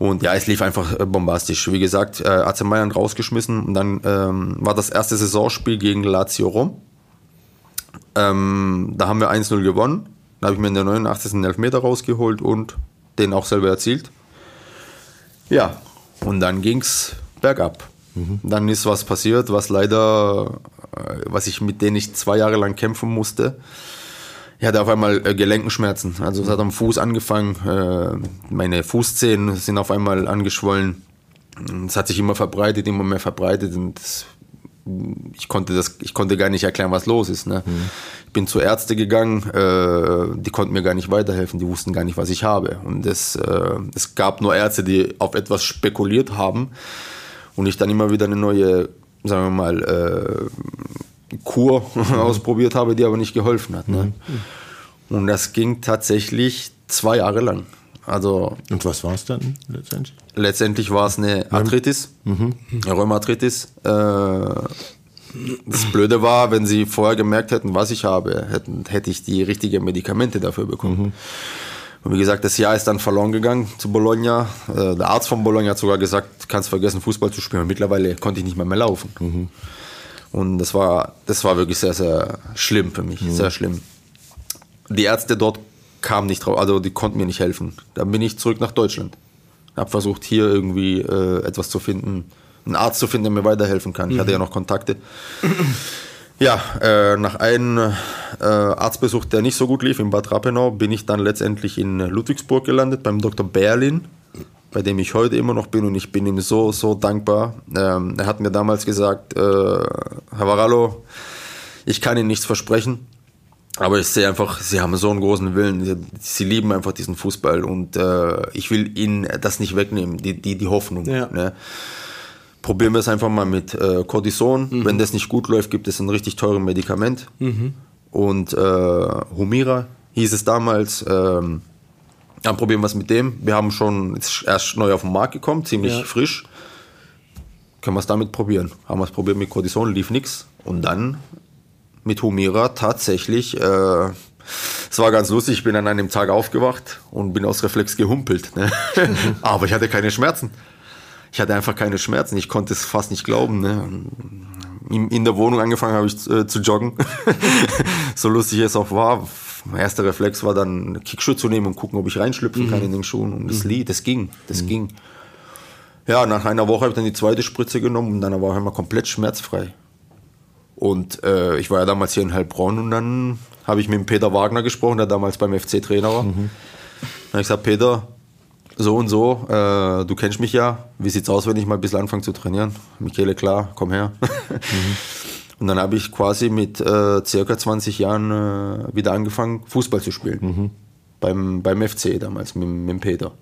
Und ja, es lief einfach äh, bombastisch. Wie gesagt, äh, AC Mailand rausgeschmissen und dann ähm, war das erste Saisonspiel gegen Lazio Rom. Ähm, da haben wir 1-0 gewonnen. Da habe ich mir in der 89. einen Elfmeter rausgeholt und den auch selber erzielt. Ja, und dann ging es bergab. Mhm. Dann ist was passiert, was leider, äh, was ich mit denen ich zwei Jahre lang kämpfen musste. Ich hatte auf einmal äh, Gelenkenschmerzen. Also es hat am Fuß angefangen. Äh, meine Fußzehen sind auf einmal angeschwollen. Es hat sich immer verbreitet, immer mehr verbreitet und ich konnte das, ich konnte gar nicht erklären, was los ist. Ne? Mhm. Ich bin zu Ärzte gegangen, äh, die konnten mir gar nicht weiterhelfen, die wussten gar nicht, was ich habe. Und es, äh, es gab nur Ärzte, die auf etwas spekuliert haben und ich dann immer wieder eine neue, sagen wir mal, äh, Kur ausprobiert habe, die aber nicht geholfen hat. Ne? Mhm. Und das ging tatsächlich zwei Jahre lang. Also Und was war es dann letztendlich? Letztendlich war es eine Arthritis, mhm. Rheumaarthritis. Äh, das Blöde war, wenn sie vorher gemerkt hätten, was ich habe, hätten, hätte ich die richtigen Medikamente dafür bekommen. Mhm. Und wie gesagt, das Jahr ist dann verloren gegangen zu Bologna. Äh, der Arzt von Bologna hat sogar gesagt, kannst vergessen, Fußball zu spielen. Und mittlerweile konnte ich nicht mehr mehr laufen. Mhm. Und das war, das war wirklich sehr, sehr schlimm für mich, mhm. sehr schlimm. Die Ärzte dort kam nicht drauf, also die konnten mir nicht helfen. Dann bin ich zurück nach Deutschland. Hab versucht, hier irgendwie äh, etwas zu finden, einen Arzt zu finden, der mir weiterhelfen kann. Ich hatte ja mhm. noch Kontakte. Ja, äh, nach einem äh, Arztbesuch, der nicht so gut lief in Bad Rappenau, bin ich dann letztendlich in Ludwigsburg gelandet beim Dr. Berlin, bei dem ich heute immer noch bin und ich bin ihm so, so dankbar. Ähm, er hat mir damals gesagt, äh, Herr Varallo, ich kann Ihnen nichts versprechen, aber ich sehe einfach, sie haben so einen großen Willen. Sie, sie lieben einfach diesen Fußball und äh, ich will ihnen das nicht wegnehmen, die, die, die Hoffnung. Ja. Ne? Probieren wir es einfach mal mit äh, Cortison. Mhm. Wenn das nicht gut läuft, gibt es ein richtig teures Medikament. Mhm. Und äh, Humira hieß es damals. Ähm, dann probieren wir es mit dem. Wir haben schon erst neu auf den Markt gekommen, ziemlich ja. frisch. Können wir es damit probieren? Haben wir es probiert mit Cortison, lief nichts. Und dann mit Humira tatsächlich. Äh, es war ganz lustig, ich bin an einem Tag aufgewacht und bin aus Reflex gehumpelt. Ne? Aber ich hatte keine Schmerzen. Ich hatte einfach keine Schmerzen. Ich konnte es fast nicht glauben. Ne? In, in, der Wohnung angefangen habe ich äh, zu joggen. so lustig es auch war. Mein erster Reflex war dann Kickschuhe zu nehmen und gucken, ob ich reinschlüpfen mhm. kann in den Schuhen. Und das, mhm. das ging, das mhm. ging. Ja, nach einer Woche habe ich dann die zweite Spritze genommen und dann war ich immer komplett schmerzfrei. Und äh, ich war ja damals hier in Heilbronn und dann habe ich mit dem Peter Wagner gesprochen, der damals beim FC Trainer war. Mhm. Dann habe ich gesagt, Peter, so und so, äh, du kennst mich ja, wie sieht's aus, wenn ich mal ein bisschen anfange zu trainieren? Michele, klar, komm her. Mhm. Und dann habe ich quasi mit äh, circa 20 Jahren äh, wieder angefangen, Fußball zu spielen. Mhm. Beim, beim FC damals, mit, mit Peter.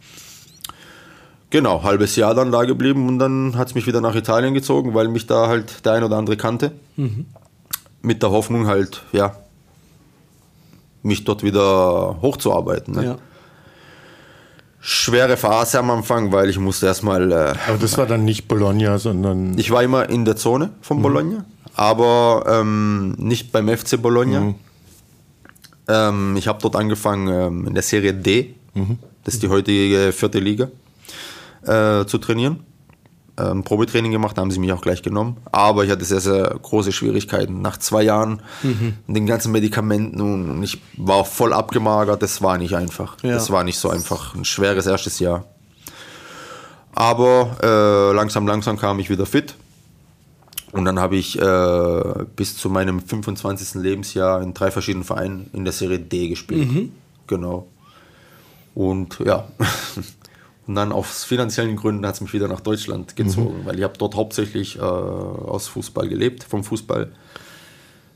Genau, halbes Jahr dann da geblieben und dann hat es mich wieder nach Italien gezogen, weil mich da halt der ein oder andere kannte. Mhm. Mit der Hoffnung halt, ja, mich dort wieder hochzuarbeiten. Ne? Ja. Schwere Phase am Anfang, weil ich musste erstmal. Äh, aber das war dann nicht Bologna, sondern. Ich war immer in der Zone von mhm. Aber ähm, nicht beim FC Bologna. Mhm. Ähm, ich habe dort angefangen ähm, in der Serie D. Mhm. Das ist die heutige vierte Liga äh, zu trainieren. Ähm, Probetraining gemacht, da haben sie mich auch gleich genommen. Aber ich hatte sehr, sehr große Schwierigkeiten. Nach zwei Jahren mhm. den ganzen Medikamenten und ich war voll abgemagert. Das war nicht einfach. Ja. Das war nicht so einfach. Ein schweres erstes Jahr. Aber äh, langsam, langsam kam ich wieder fit. Und dann habe ich äh, bis zu meinem 25. Lebensjahr in drei verschiedenen Vereinen in der Serie D gespielt. Mhm. Genau. Und ja, Und dann aus finanziellen Gründen hat es mich wieder nach Deutschland gezogen, mhm. weil ich habe dort hauptsächlich äh, aus Fußball gelebt, vom Fußball.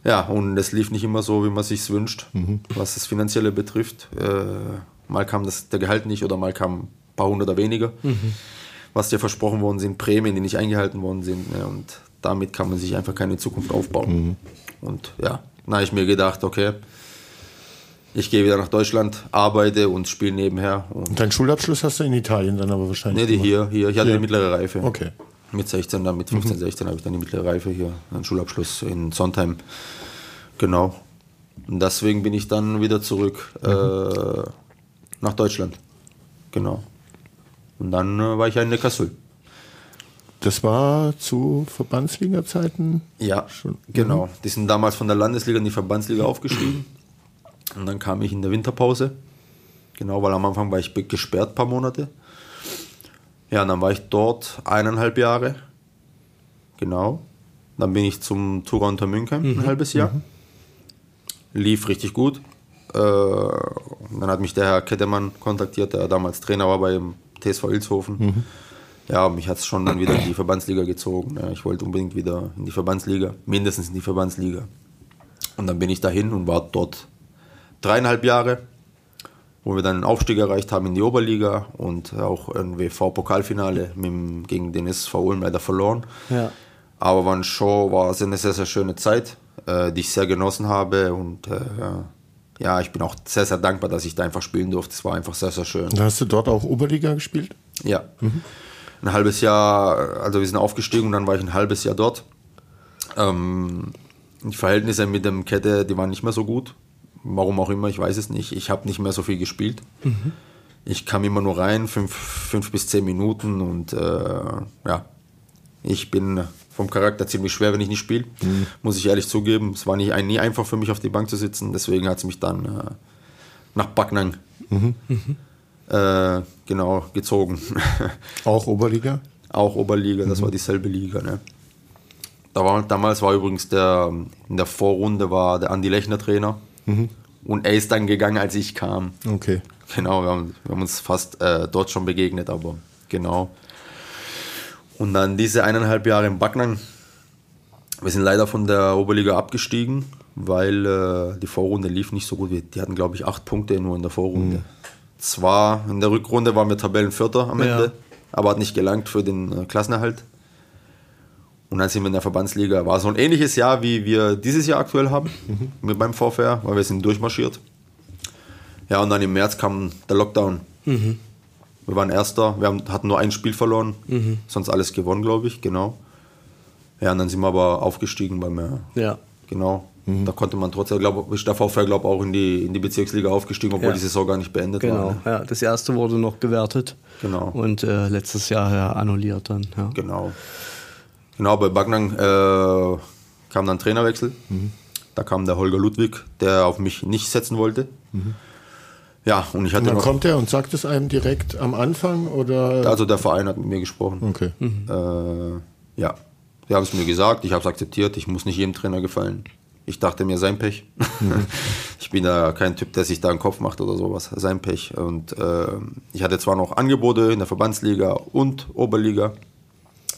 Ja, und es lief nicht immer so, wie man sich wünscht, mhm. was das Finanzielle betrifft. Äh, mal kam das, der Gehalt nicht oder mal kam ein paar Hunderter weniger. Mhm. was dir versprochen worden sind, Prämien, die nicht eingehalten worden sind. Ne? Und damit kann man sich einfach keine Zukunft aufbauen. Mhm. Und ja, dann habe ich mir gedacht, okay, ich gehe wieder nach Deutschland, arbeite und spiele nebenher. Und, und deinen Schulabschluss hast du in Italien dann aber wahrscheinlich? Nee, die hier, hier. Ich hatte hier. die mittlere Reife. Okay. Mit 16, dann mit 15, mhm. 16 habe ich dann die mittlere Reife hier, einen Schulabschluss in Sondheim. Genau. Und deswegen bin ich dann wieder zurück mhm. äh, nach Deutschland. Genau. Und dann äh, war ich ja in Neckarsulm. Das war zu Verbandsliga-Zeiten? Ja, schon. genau. Die sind damals von der Landesliga in die Verbandsliga aufgestiegen. Und dann kam ich in der Winterpause. Genau, weil am Anfang war ich gesperrt ein paar Monate. Ja, und dann war ich dort eineinhalb Jahre. Genau. Dann bin ich zum Tourer unter München mhm. ein halbes Jahr. Mhm. Lief richtig gut. Äh, dann hat mich der Herr Kettemann kontaktiert, der damals Trainer war beim TSV Ilshofen. Mhm. Ja, mich hat es schon dann wieder in die Verbandsliga gezogen. Ich wollte unbedingt wieder in die Verbandsliga, mindestens in die Verbandsliga. Und dann bin ich dahin und war dort dreieinhalb Jahre, wo wir dann einen Aufstieg erreicht haben in die Oberliga und auch ein WV-Pokalfinale gegen den SV Ulm leider verloren. Ja. Aber war, schon, war eine sehr, sehr schöne Zeit, äh, die ich sehr genossen habe und äh, ja, ich bin auch sehr, sehr dankbar, dass ich da einfach spielen durfte. Es war einfach sehr, sehr schön. Hast du dort auch Oberliga gespielt? Ja. Mhm. Ein halbes Jahr, also wir sind aufgestiegen und dann war ich ein halbes Jahr dort. Ähm, die Verhältnisse mit dem Kette, die waren nicht mehr so gut. Warum auch immer, ich weiß es nicht. Ich habe nicht mehr so viel gespielt. Mhm. Ich kam immer nur rein, fünf, fünf bis zehn Minuten und äh, ja, ich bin vom Charakter ziemlich schwer, wenn ich nicht spiele. Mhm. Muss ich ehrlich zugeben. Es war nie, nie einfach für mich, auf die Bank zu sitzen. Deswegen hat es mich dann äh, nach Backnang mhm. Äh, genau gezogen. Auch Oberliga? Auch Oberliga, das mhm. war dieselbe Liga. Ne? Da war, damals war übrigens der, in der Vorrunde war der Andi Lechner Trainer. Mhm. Und er ist dann gegangen, als ich kam. Okay. Genau, wir haben, wir haben uns fast äh, dort schon begegnet, aber genau. Und dann diese eineinhalb Jahre im Backnang. Wir sind leider von der Oberliga abgestiegen, weil äh, die Vorrunde lief nicht so gut. Die hatten, glaube ich, acht Punkte nur in der Vorrunde. Mhm. Zwar in der Rückrunde waren wir Tabellenvierter am Ende, ja. aber hat nicht gelangt für den äh, Klassenerhalt. Und dann sind wir in der Verbandsliga. War so ein ähnliches Jahr, wie wir dieses Jahr aktuell haben mhm. mit meinem VfR, weil wir sind durchmarschiert. Ja, und dann im März kam der Lockdown. Mhm. Wir waren Erster, wir haben, hatten nur ein Spiel verloren, mhm. sonst alles gewonnen, glaube ich, genau. Ja, und dann sind wir aber aufgestiegen bei mir. Ja. Genau. Mhm. Da konnte man trotzdem, glaube ich, der VfR glaube auch in die, in die Bezirksliga aufgestiegen, obwohl ja. die Saison gar nicht beendet genau. war. Genau, ne? ja, das erste wurde noch gewertet. Genau. Und äh, letztes Jahr ja, annulliert dann. Ja. Genau. Genau, bei Bagnang äh, kam dann Trainerwechsel. Mhm. Da kam der Holger Ludwig, der auf mich nicht setzen wollte. Mhm. Ja, und ich hatte. Und dann kommt er und sagt es einem direkt am Anfang oder? Also der Verein hat mit mir gesprochen. Okay. Mhm. Äh, ja, sie haben es mir gesagt, ich habe es akzeptiert, ich muss nicht jedem Trainer gefallen. Ich dachte mir, sein Pech. Mhm. ich bin da kein Typ, der sich da einen Kopf macht oder sowas. Sein Pech. Und äh, ich hatte zwar noch Angebote in der Verbandsliga und Oberliga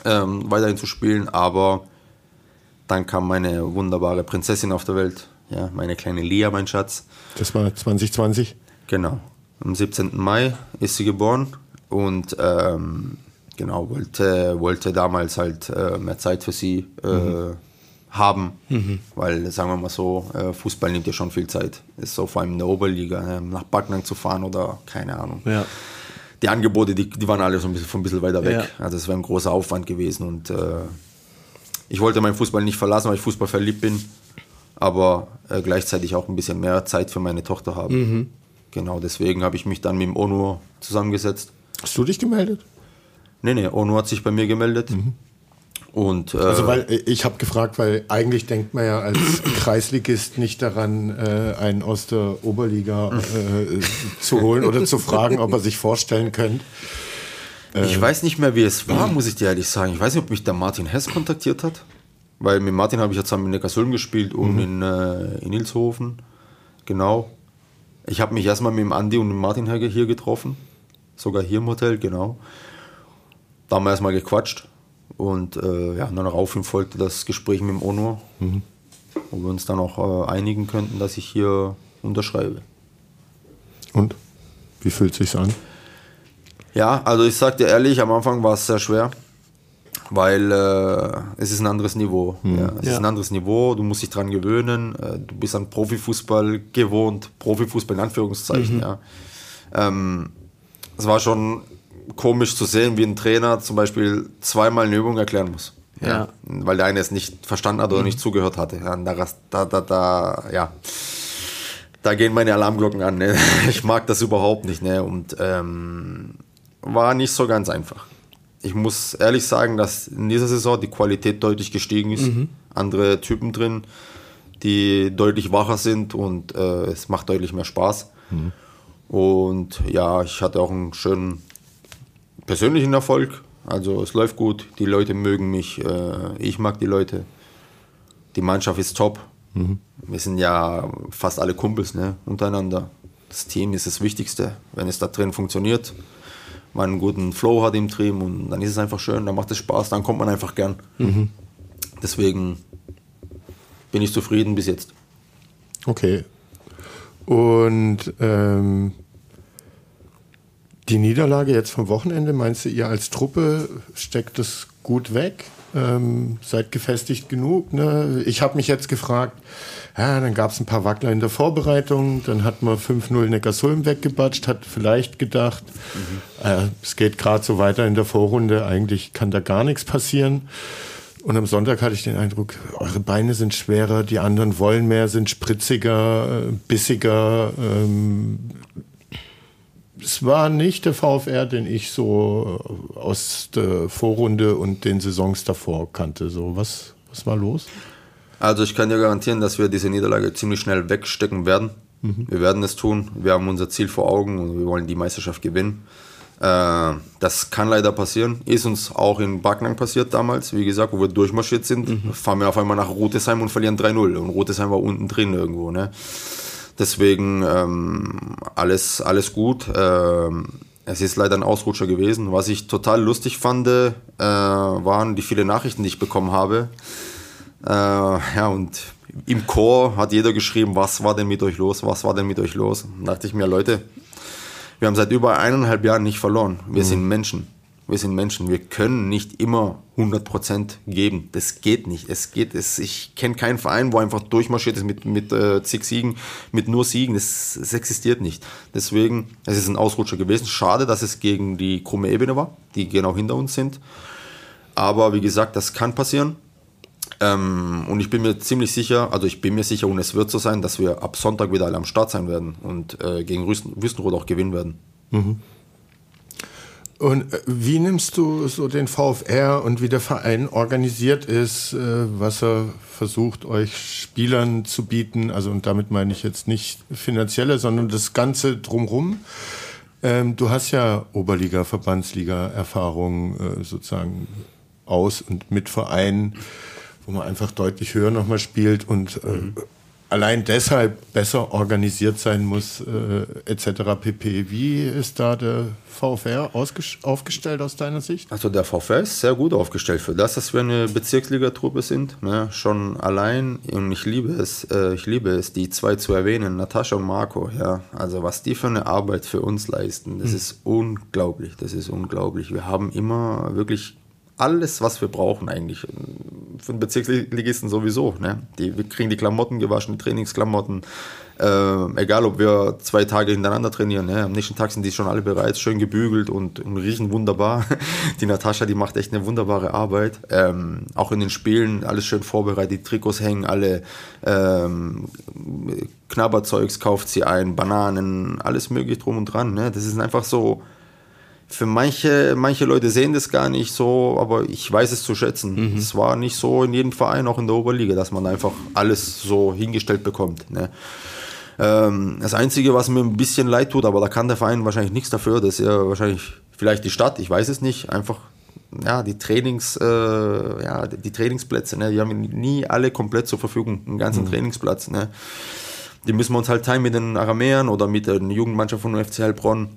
ähm, weiterhin zu spielen, aber dann kam meine wunderbare Prinzessin auf der Welt, ja, meine kleine Lia, mein Schatz. Das war 2020? Genau. Am 17. Mai ist sie geboren und ähm, genau, wollte, wollte damals halt äh, mehr Zeit für sie äh, mhm. Haben, mhm. weil, sagen wir mal so, äh, Fußball nimmt ja schon viel Zeit. Ist so vor allem in der Oberliga, ne, nach Backnang zu fahren oder keine Ahnung. Ja die Angebote, die, die waren alle so ein bisschen, von ein bisschen weiter weg. Ja. Also es wäre ein großer Aufwand gewesen und äh, ich wollte meinen Fußball nicht verlassen, weil ich Fußball verliebt bin, aber äh, gleichzeitig auch ein bisschen mehr Zeit für meine Tochter haben. Mhm. Genau, deswegen habe ich mich dann mit dem ONU zusammengesetzt. Hast du dich gemeldet? Nee, nee, ONU hat sich bei mir gemeldet. Mhm. Und, äh, also weil äh, ich habe gefragt, weil eigentlich denkt man ja als Kreisligist nicht daran, äh, einen aus der Oberliga äh, zu holen oder zu fragen, ob er sich vorstellen könnte. Ich weiß nicht mehr, wie es war, muss ich dir ehrlich sagen. Ich weiß nicht, ob mich der Martin Hess kontaktiert hat. Weil mit Martin habe ich ja zusammen in Neckarsulm gespielt und mhm. in, äh, in Ilshofen. Genau. Ich habe mich erstmal mit dem Andi und dem Martin hier getroffen. Sogar hier im Hotel, genau. Da haben wir erstmal gequatscht. Und äh, ja, dann daraufhin folgte das Gespräch mit dem Onur, mhm. wo wir uns dann auch äh, einigen könnten, dass ich hier unterschreibe. Und? Wie fühlt es sich an? Ja, also ich sag dir ehrlich, am Anfang war es sehr schwer, weil äh, es ist ein anderes Niveau. Mhm. Ja, es ja. ist ein anderes Niveau, du musst dich dran gewöhnen, äh, du bist an Profifußball gewohnt, Profifußball in Anführungszeichen, mhm. ja. Ähm, es war schon komisch zu sehen, wie ein Trainer zum Beispiel zweimal eine Übung erklären muss. Ja. ja. Weil der eine es nicht verstanden hat oder mhm. nicht zugehört hatte. Ja, da, da, da, da, ja. Da gehen meine Alarmglocken an. Ne? Ich mag das überhaupt nicht. Ne? Und ähm, war nicht so ganz einfach. Ich muss ehrlich sagen, dass in dieser Saison die Qualität deutlich gestiegen ist. Mhm. Andere Typen drin, die deutlich wacher sind und äh, es macht deutlich mehr Spaß. Mhm. Und ja, ich hatte auch einen schönen persönlichen Erfolg. Also es läuft gut, die Leute mögen mich, äh, ich mag die Leute. Die Mannschaft ist top. Mhm. Wir sind ja fast alle Kumpels ne, untereinander. Das Team ist das Wichtigste. Wenn es da drin funktioniert, man einen guten Flow hat im Team und dann ist es einfach schön, dann macht es Spaß, dann kommt man einfach gern. Mhm. Deswegen bin ich zufrieden bis jetzt. Okay. Und ähm, die Niederlage jetzt vom Wochenende, meinst du, ihr als Truppe steckt es gut weg? Ähm, seid gefestigt genug? Ne? Ich habe mich jetzt gefragt, ja, dann gab es ein paar Wackler in der Vorbereitung, dann hat man 5-0 Neckarsulm weggebatscht, hat vielleicht gedacht, mhm. äh, es geht gerade so weiter in der Vorrunde, eigentlich kann da gar nichts passieren. Und am Sonntag hatte ich den Eindruck, eure Beine sind schwerer, die anderen wollen mehr, sind spritziger, äh, bissiger. Ähm, es war nicht der VfR, den ich so äh, aus der Vorrunde und den Saisons davor kannte. So, was, was war los? Also ich kann dir garantieren, dass wir diese Niederlage ziemlich schnell wegstecken werden. Mhm. Wir werden es tun. Wir haben unser Ziel vor Augen und wir wollen die Meisterschaft gewinnen. Äh, das kann leider passieren. Ist uns auch in Backnang passiert damals. Wie gesagt, wo wir durchmarschiert sind, mhm. fahren wir auf einmal nach Rotesheim und verlieren 3-0. Und Rotesheim war unten drin irgendwo. Ne? Deswegen ähm, alles, alles gut. Ähm, es ist leider ein Ausrutscher gewesen. Was ich total lustig fand, äh, waren die vielen Nachrichten, die ich bekommen habe. Äh, ja, und im Chor hat jeder geschrieben, was war denn mit euch los, was war denn mit euch los. Da dachte ich mir, Leute, wir haben seit über eineinhalb Jahren nicht verloren. Wir mhm. sind Menschen wir sind Menschen, wir können nicht immer 100% geben. Das geht nicht. Es geht, es, ich kenne keinen Verein, wo einfach durchmarschiert ist mit, mit äh, zig Siegen, mit nur Siegen. Das, das existiert nicht. Deswegen, es ist ein Ausrutscher gewesen. Schade, dass es gegen die krumme Ebene war, die genau hinter uns sind. Aber wie gesagt, das kann passieren. Ähm, und ich bin mir ziemlich sicher, also ich bin mir sicher, und es wird so sein, dass wir ab Sonntag wieder alle am Start sein werden und äh, gegen Wüstenrot auch gewinnen werden. Mhm. Und äh, wie nimmst du so den VfR und wie der Verein organisiert ist, äh, was er versucht, euch Spielern zu bieten? Also, und damit meine ich jetzt nicht finanzielle, sondern das Ganze drumrum. Ähm, du hast ja Oberliga, Verbandsliga-Erfahrung äh, sozusagen aus und mit Vereinen, wo man einfach deutlich höher nochmal spielt und mhm allein deshalb besser organisiert sein muss, äh, etc. pp. Wie ist da der VfR aufgestellt aus deiner Sicht? Also der VfR ist sehr gut aufgestellt für das, dass wir eine Bezirksligatruppe sind. Ne? Schon allein, und ich liebe es, äh, ich liebe es, die zwei zu erwähnen, Natascha und Marco. Ja? Also was die für eine Arbeit für uns leisten, das hm. ist unglaublich. Das ist unglaublich. Wir haben immer wirklich alles, was wir brauchen eigentlich. Für den Bezirksligisten sowieso. Ne? Die, wir kriegen die Klamotten gewaschen, die Trainingsklamotten. Äh, egal, ob wir zwei Tage hintereinander trainieren. Ne? Am nächsten Tag sind die schon alle bereits schön gebügelt und, und riechen wunderbar. Die Natascha, die macht echt eine wunderbare Arbeit. Ähm, auch in den Spielen alles schön vorbereitet. Die Trikots hängen alle. Ähm, Knabberzeugs kauft sie ein, Bananen, alles möglich drum und dran. Ne? Das ist einfach so für manche, manche Leute sehen das gar nicht so, aber ich weiß es zu schätzen. Mhm. Es war nicht so in jedem Verein, auch in der Oberliga, dass man einfach alles so hingestellt bekommt. Ne? Ähm, das Einzige, was mir ein bisschen leid tut, aber da kann der Verein wahrscheinlich nichts dafür, dass er wahrscheinlich vielleicht die Stadt, ich weiß es nicht, einfach ja, die Trainings, äh, ja, die Trainingsplätze, ne, die haben nie alle komplett zur Verfügung, einen ganzen mhm. Trainingsplatz. Ne. Die müssen wir uns halt teilen mit den Aramäern oder mit der Jugendmannschaft von UFC Heilbronn.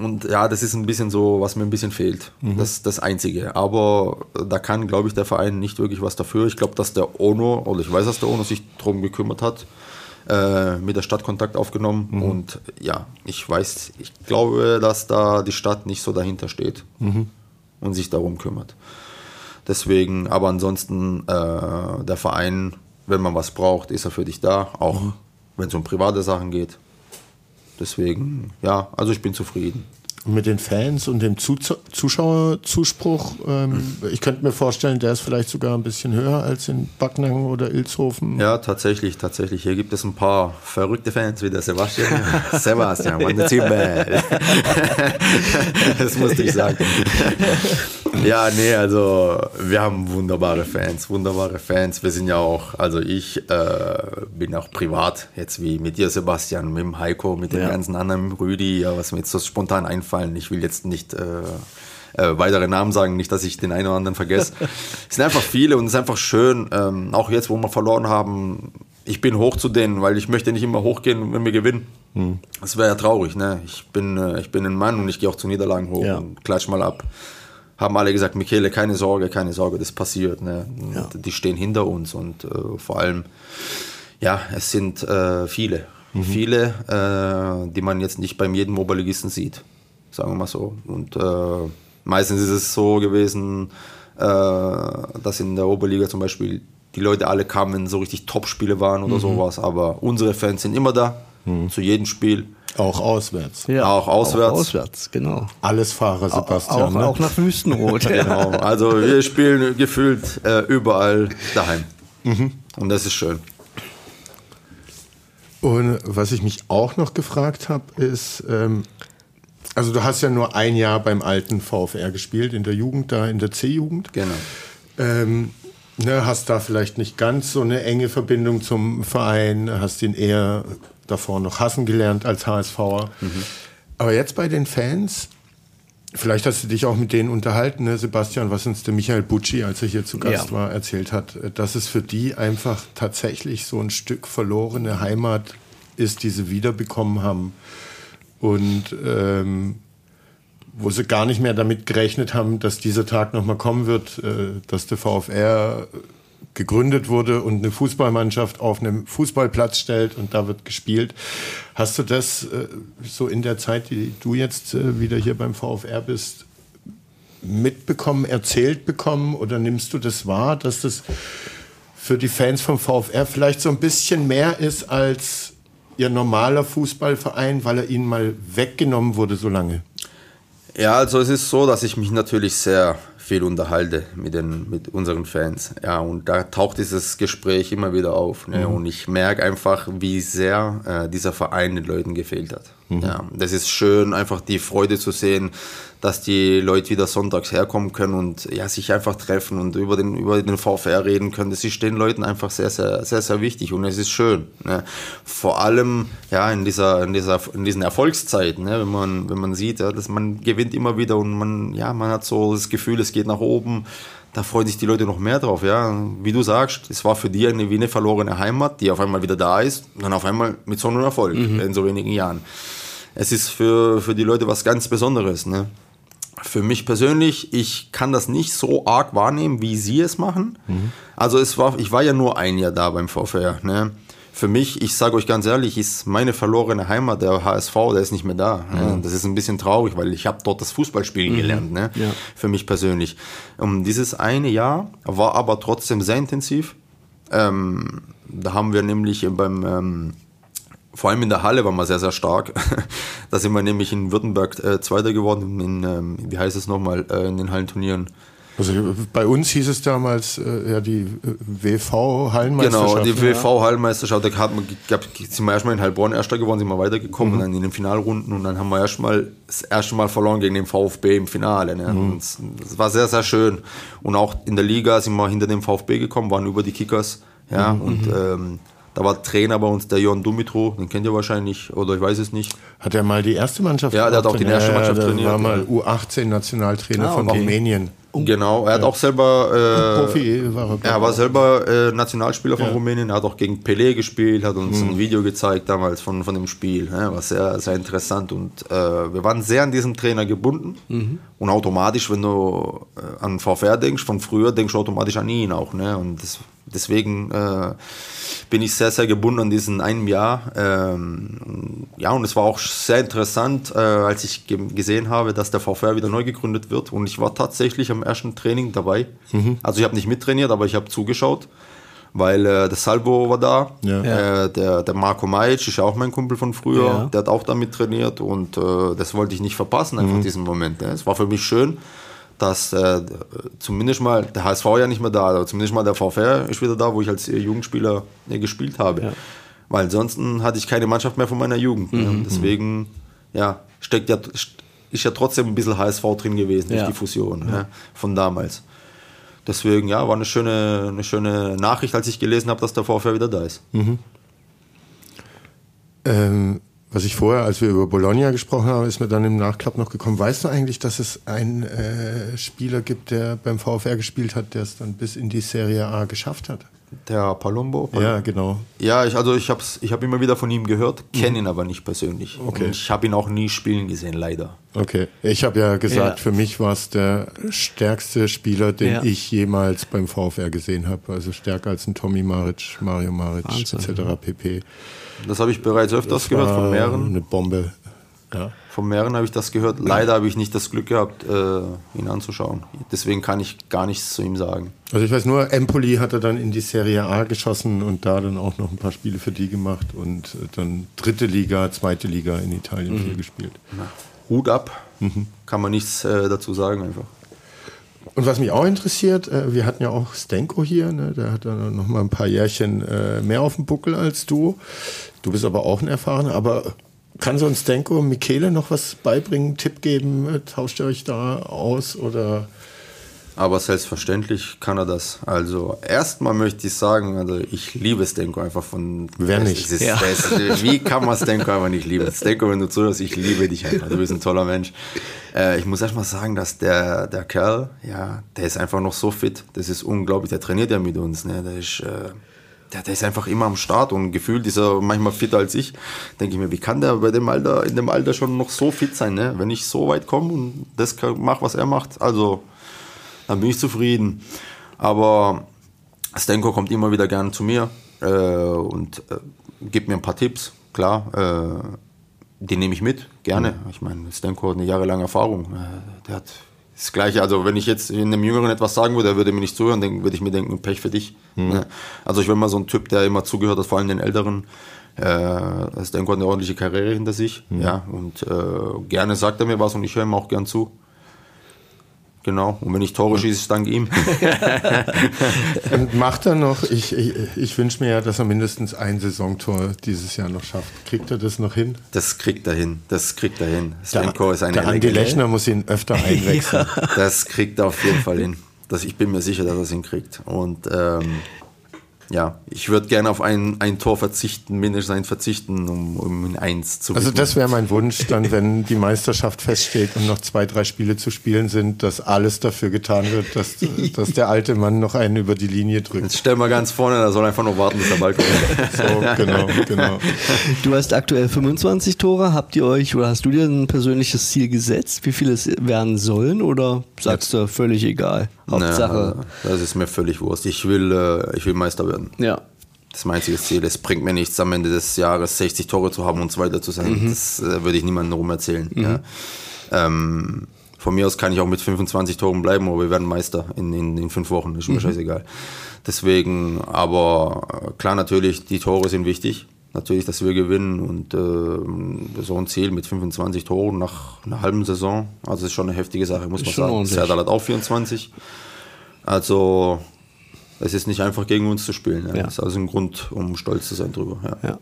Und ja, das ist ein bisschen so, was mir ein bisschen fehlt. Mhm. Das das Einzige. Aber da kann, glaube ich, der Verein nicht wirklich was dafür. Ich glaube, dass der ONO, oder ich weiß, dass der ONO sich darum gekümmert hat, äh, mit der Stadt Kontakt aufgenommen mhm. und ja, ich weiß, ich glaube, dass da die Stadt nicht so dahinter steht mhm. und sich darum kümmert. Deswegen, aber ansonsten, äh, der Verein, wenn man was braucht, ist er für dich da, auch mhm. wenn es um private Sachen geht. Deswegen, ja, also ich bin zufrieden mit den Fans und dem Zuschauerzuspruch, ähm, ich könnte mir vorstellen, der ist vielleicht sogar ein bisschen höher als in Backnang oder Ilshofen. Ja, tatsächlich, tatsächlich. Hier gibt es ein paar verrückte Fans wie der Sebastian. Sebastian, meine Zimbel. das musste ich sagen. ja, nee, also wir haben wunderbare Fans, wunderbare Fans. Wir sind ja auch, also ich äh, bin auch privat, jetzt wie mit dir, Sebastian, mit dem Heiko, mit den ja. ganzen anderen, Rüdi, ja, was mir jetzt so spontan einfällt einfallen. Ich will jetzt nicht äh, äh, weitere Namen sagen, nicht, dass ich den einen oder anderen vergesse. es sind einfach viele und es ist einfach schön, ähm, auch jetzt, wo wir verloren haben, ich bin hoch zu denen, weil ich möchte nicht immer hochgehen, wenn wir gewinnen. Hm. Das wäre ja traurig. Ne? Ich, bin, äh, ich bin ein Mann und ich gehe auch zu Niederlagen hoch ja. und klatsch mal ab. Haben alle gesagt, Michele, keine Sorge, keine Sorge, das passiert. Ne? Ja. Die stehen hinter uns und äh, vor allem, ja, es sind äh, viele. Mhm. Viele, äh, die man jetzt nicht beim jedem Oberligisten sieht sagen wir mal so. Und äh, meistens ist es so gewesen, äh, dass in der Oberliga zum Beispiel die Leute alle kamen, wenn so richtig Top-Spiele waren oder mhm. sowas. Aber unsere Fans sind immer da, mhm. zu jedem Spiel. Auch auswärts. Ja, auch auswärts. Auch auswärts, genau. Alles Fahrer, Sebastian. Auch, ne? auch nach Wüstenrot. genau. Also wir spielen gefühlt äh, überall daheim. Mhm. Und das ist schön. Und was ich mich auch noch gefragt habe, ist, ähm, also du hast ja nur ein Jahr beim alten VfR gespielt, in der Jugend, da in der C-Jugend. Genau. Ähm, ne, hast da vielleicht nicht ganz so eine enge Verbindung zum Verein, hast ihn eher davor noch hassen gelernt als HSVer. Mhm. Aber jetzt bei den Fans, vielleicht hast du dich auch mit denen unterhalten, ne, Sebastian, was uns der Michael Bucci, als er hier zu Gast ja. war, erzählt hat, dass es für die einfach tatsächlich so ein Stück verlorene Heimat ist, die sie wiederbekommen haben und ähm, wo sie gar nicht mehr damit gerechnet haben, dass dieser Tag nochmal kommen wird, äh, dass der VfR gegründet wurde und eine Fußballmannschaft auf einem Fußballplatz stellt und da wird gespielt. Hast du das äh, so in der Zeit, die du jetzt äh, wieder hier beim VfR bist, mitbekommen, erzählt bekommen oder nimmst du das wahr, dass das für die Fans vom VfR vielleicht so ein bisschen mehr ist als Ihr normaler Fußballverein, weil er Ihnen mal weggenommen wurde so lange? Ja, also es ist so, dass ich mich natürlich sehr viel unterhalte mit, den, mit unseren Fans. Ja, und da taucht dieses Gespräch immer wieder auf. Ne? Mhm. Und ich merke einfach, wie sehr äh, dieser Verein den Leuten gefehlt hat. Mhm. Ja, das ist schön, einfach die Freude zu sehen, dass die Leute wieder sonntags herkommen können und ja, sich einfach treffen und über den, über den VfR reden können. Das ist den Leuten einfach sehr, sehr, sehr, sehr wichtig und es ist schön. Ne? Vor allem ja, in, dieser, in, dieser, in diesen Erfolgszeiten, ne? wenn, man, wenn man sieht, ja, dass man gewinnt immer wieder und man, ja, man hat so das Gefühl, es geht nach oben da freuen sich die Leute noch mehr drauf. Ja, wie du sagst, es war für die eine wie eine verlorene Heimat, die auf einmal wieder da ist und dann auf einmal mit so einem Erfolg mhm. in so wenigen Jahren. Es ist für, für die Leute was ganz Besonderes. Ne? Für mich persönlich, ich kann das nicht so arg wahrnehmen, wie sie es machen. Mhm. Also es war, ich war ja nur ein Jahr da beim VfR. Ne? Für mich, ich sage euch ganz ehrlich, ist meine verlorene Heimat der HSV, der ist nicht mehr da. Mhm. Ne? Das ist ein bisschen traurig, weil ich habe dort das Fußballspielen mhm. gelernt. Ne? Ja. Für mich persönlich. Und dieses eine Jahr war aber trotzdem sehr intensiv. Ähm, da haben wir nämlich beim ähm, vor allem in der Halle waren wir sehr, sehr stark. da sind wir nämlich in Württemberg äh, Zweiter geworden, in, ähm, wie heißt es nochmal, äh, in den Hallenturnieren. Also bei uns hieß es damals äh, ja die äh, WV-Hallenmeisterschaft. Genau, die WV-Hallenmeisterschaft. Da hat man, gab, sind wir erstmal in Heilbronn Erster geworden, sind wir weitergekommen mhm. und dann in den Finalrunden und dann haben wir erstmal das erste Mal verloren gegen den VfB im Finale. Ne? Mhm. das war sehr, sehr schön. Und auch in der Liga sind wir hinter dem VfB gekommen, waren über die Kickers. Ja, mhm. und ähm, da war Trainer bei uns der Jon Dumitro, den kennt ihr wahrscheinlich, oder ich weiß es nicht. Hat er mal die erste Mannschaft Ja, der hat auch die erste Mannschaft ja, trainiert. war mal U18-Nationaltrainer ah, von Rumänien. Genau, er hat ja. auch selber. Äh, Profi war er. Er war selber äh, Nationalspieler von ja. Rumänien, er hat auch gegen Pelé gespielt, hat uns mhm. ein Video gezeigt damals von, von dem Spiel. Ja, war sehr, sehr interessant und äh, wir waren sehr an diesem Trainer gebunden. Mhm. Und automatisch, wenn du äh, an VfR denkst, von früher denkst du automatisch an ihn auch. Ne? Und das deswegen äh, bin ich sehr, sehr gebunden an diesen einem Jahr. Ähm, ja, und es war auch sehr interessant, äh, als ich ge gesehen habe, dass der VfR wieder neu gegründet wird. Und ich war tatsächlich am ersten Training dabei. Mhm. Also ich habe nicht mittrainiert, aber ich habe zugeschaut weil äh, der Salvo war da, ja. äh, der, der Marco Majic ist ja auch mein Kumpel von früher, ja. der hat auch damit trainiert und äh, das wollte ich nicht verpassen, einfach mhm. diesen Moment. Ne? Es war für mich schön, dass äh, zumindest mal der HSV ja nicht mehr da, aber zumindest mal der VfR ist wieder da, wo ich als Jugendspieler äh, gespielt habe. Ja. Weil ansonsten hatte ich keine Mannschaft mehr von meiner Jugend. Ne? Mhm. Deswegen ja, steckt ja, ist ja trotzdem ein bisschen HSV drin gewesen durch die Fusion ja. von damals. Deswegen, ja, war eine schöne, eine schöne Nachricht, als ich gelesen habe, dass der VfR wieder da ist. Mhm. Ähm, was ich vorher, als wir über Bologna gesprochen haben, ist mir dann im Nachklapp noch gekommen. Weißt du eigentlich, dass es einen äh, Spieler gibt, der beim VfR gespielt hat, der es dann bis in die Serie A geschafft hat? Der Palumbo? Ja, genau. Ja, ich, also ich habe ich hab immer wieder von ihm gehört, kenne ihn aber nicht persönlich. Okay. Und ich habe ihn auch nie spielen gesehen, leider. Okay. Ich habe ja gesagt, ja. für mich war es der stärkste Spieler, den ja. ich jemals beim VfR gesehen habe. Also stärker als ein Tommy Maric, Mario Maric Wahnsinn, etc. pp. Das habe ich bereits öfters das gehört von mehreren. Eine Bombe. Ja. Von mehreren habe ich das gehört. Leider habe ich nicht das Glück gehabt, äh, ihn anzuschauen. Deswegen kann ich gar nichts zu ihm sagen. Also ich weiß nur, Empoli hat er dann in die Serie A geschossen und da dann auch noch ein paar Spiele für die gemacht und dann dritte Liga, zweite Liga in Italien mhm. viel gespielt. Na, Hut ab, mhm. kann man nichts äh, dazu sagen einfach. Und was mich auch interessiert, äh, wir hatten ja auch Stenko hier, ne? der hat dann noch mal ein paar Jährchen äh, mehr auf dem Buckel als du. Du bist aber auch ein Erfahrener, aber kann so ein Stenko Michele noch was beibringen, Tipp geben? Tauscht ihr euch da aus oder? Aber selbstverständlich kann er das. Also erstmal möchte ich sagen, also ich liebe Stenko einfach von. Wer nicht? Ist, ja. ist, wie kann man Stenko einfach nicht lieben? Stenko, wenn du zuhörst, ich liebe dich einfach. Du bist ein toller Mensch. Äh, ich muss erstmal sagen, dass der, der Kerl, ja, der ist einfach noch so fit. Das ist unglaublich. Der trainiert ja mit uns. Ne? Der ist. Äh, der, der ist einfach immer am Start und gefühlt ist er manchmal fitter als ich. Denke ich mir, wie kann der bei dem Alter, in dem Alter schon noch so fit sein, ne? Wenn ich so weit komme und das mache, was er macht, also dann bin ich zufrieden. Aber Stenko kommt immer wieder gerne zu mir äh, und äh, gibt mir ein paar Tipps, klar. Äh, die nehme ich mit, gerne. Ich meine, Stenko hat eine jahrelange Erfahrung. Äh, der hat das Gleiche, also wenn ich jetzt in einem Jüngeren etwas sagen würde, er würde mir nicht zuhören, dann würde ich mir denken, Pech für dich. Mhm. Ne? Also ich bin mal so ein Typ, der immer zugehört hat, vor allem den Älteren. Äh, der hat eine ordentliche Karriere hinter sich. Mhm. Ja, und äh, gerne sagt er mir was und ich höre ihm auch gern zu. Genau, und wenn ich Tore schieße, dank ihm. und macht er noch, ich, ich, ich wünsche mir ja, dass er mindestens ein Saisontor dieses Jahr noch schafft. Kriegt er das noch hin? Das kriegt er hin, das kriegt er hin. Svenko ist eine Der Andi Lechner muss ihn öfter einwechseln. ja. Das kriegt er auf jeden Fall hin. Das, ich bin mir sicher, dass er es hinkriegt. Und ähm, ja, ich würde gerne auf ein, ein Tor verzichten, mindestens ein verzichten, um, um in eins zu Also das wäre mein Wunsch, dann, wenn die Meisterschaft feststeht und noch zwei, drei Spiele zu spielen sind, dass alles dafür getan wird, dass, dass der alte Mann noch einen über die Linie drückt. Jetzt stell mal ganz vorne, da soll einfach nur warten, bis der Ball kommt. so, genau, genau. Du hast aktuell 25 Tore. Habt ihr euch oder hast du dir ein persönliches Ziel gesetzt, wie viele es werden sollen oder sagst du völlig egal? Hauptsache. Ja, das ist mir völlig wurscht. Ich will, äh, ich will Meister werden. Ja. Das ist mein einziges Ziel. Es bringt mir nichts, am Ende des Jahres 60 Tore zu haben und Zweiter zu sein. Mhm. Das äh, würde ich niemandem rum erzählen. Mhm. Ja. Ähm, von mir aus kann ich auch mit 25 Toren bleiben, aber wir werden Meister in, in, in fünf Wochen. Ist mir mhm. scheißegal. Deswegen, aber äh, klar, natürlich, die Tore sind wichtig. Natürlich, dass wir gewinnen und äh, so ein Ziel mit 25 Toren nach einer halben Saison. Also, ist schon eine heftige Sache, muss man sagen. Serdal hat auch 24. Also, es ist nicht einfach gegen uns zu spielen. Ja. Ja. Das ist also ein Grund, um stolz zu sein drüber. Ja. ja.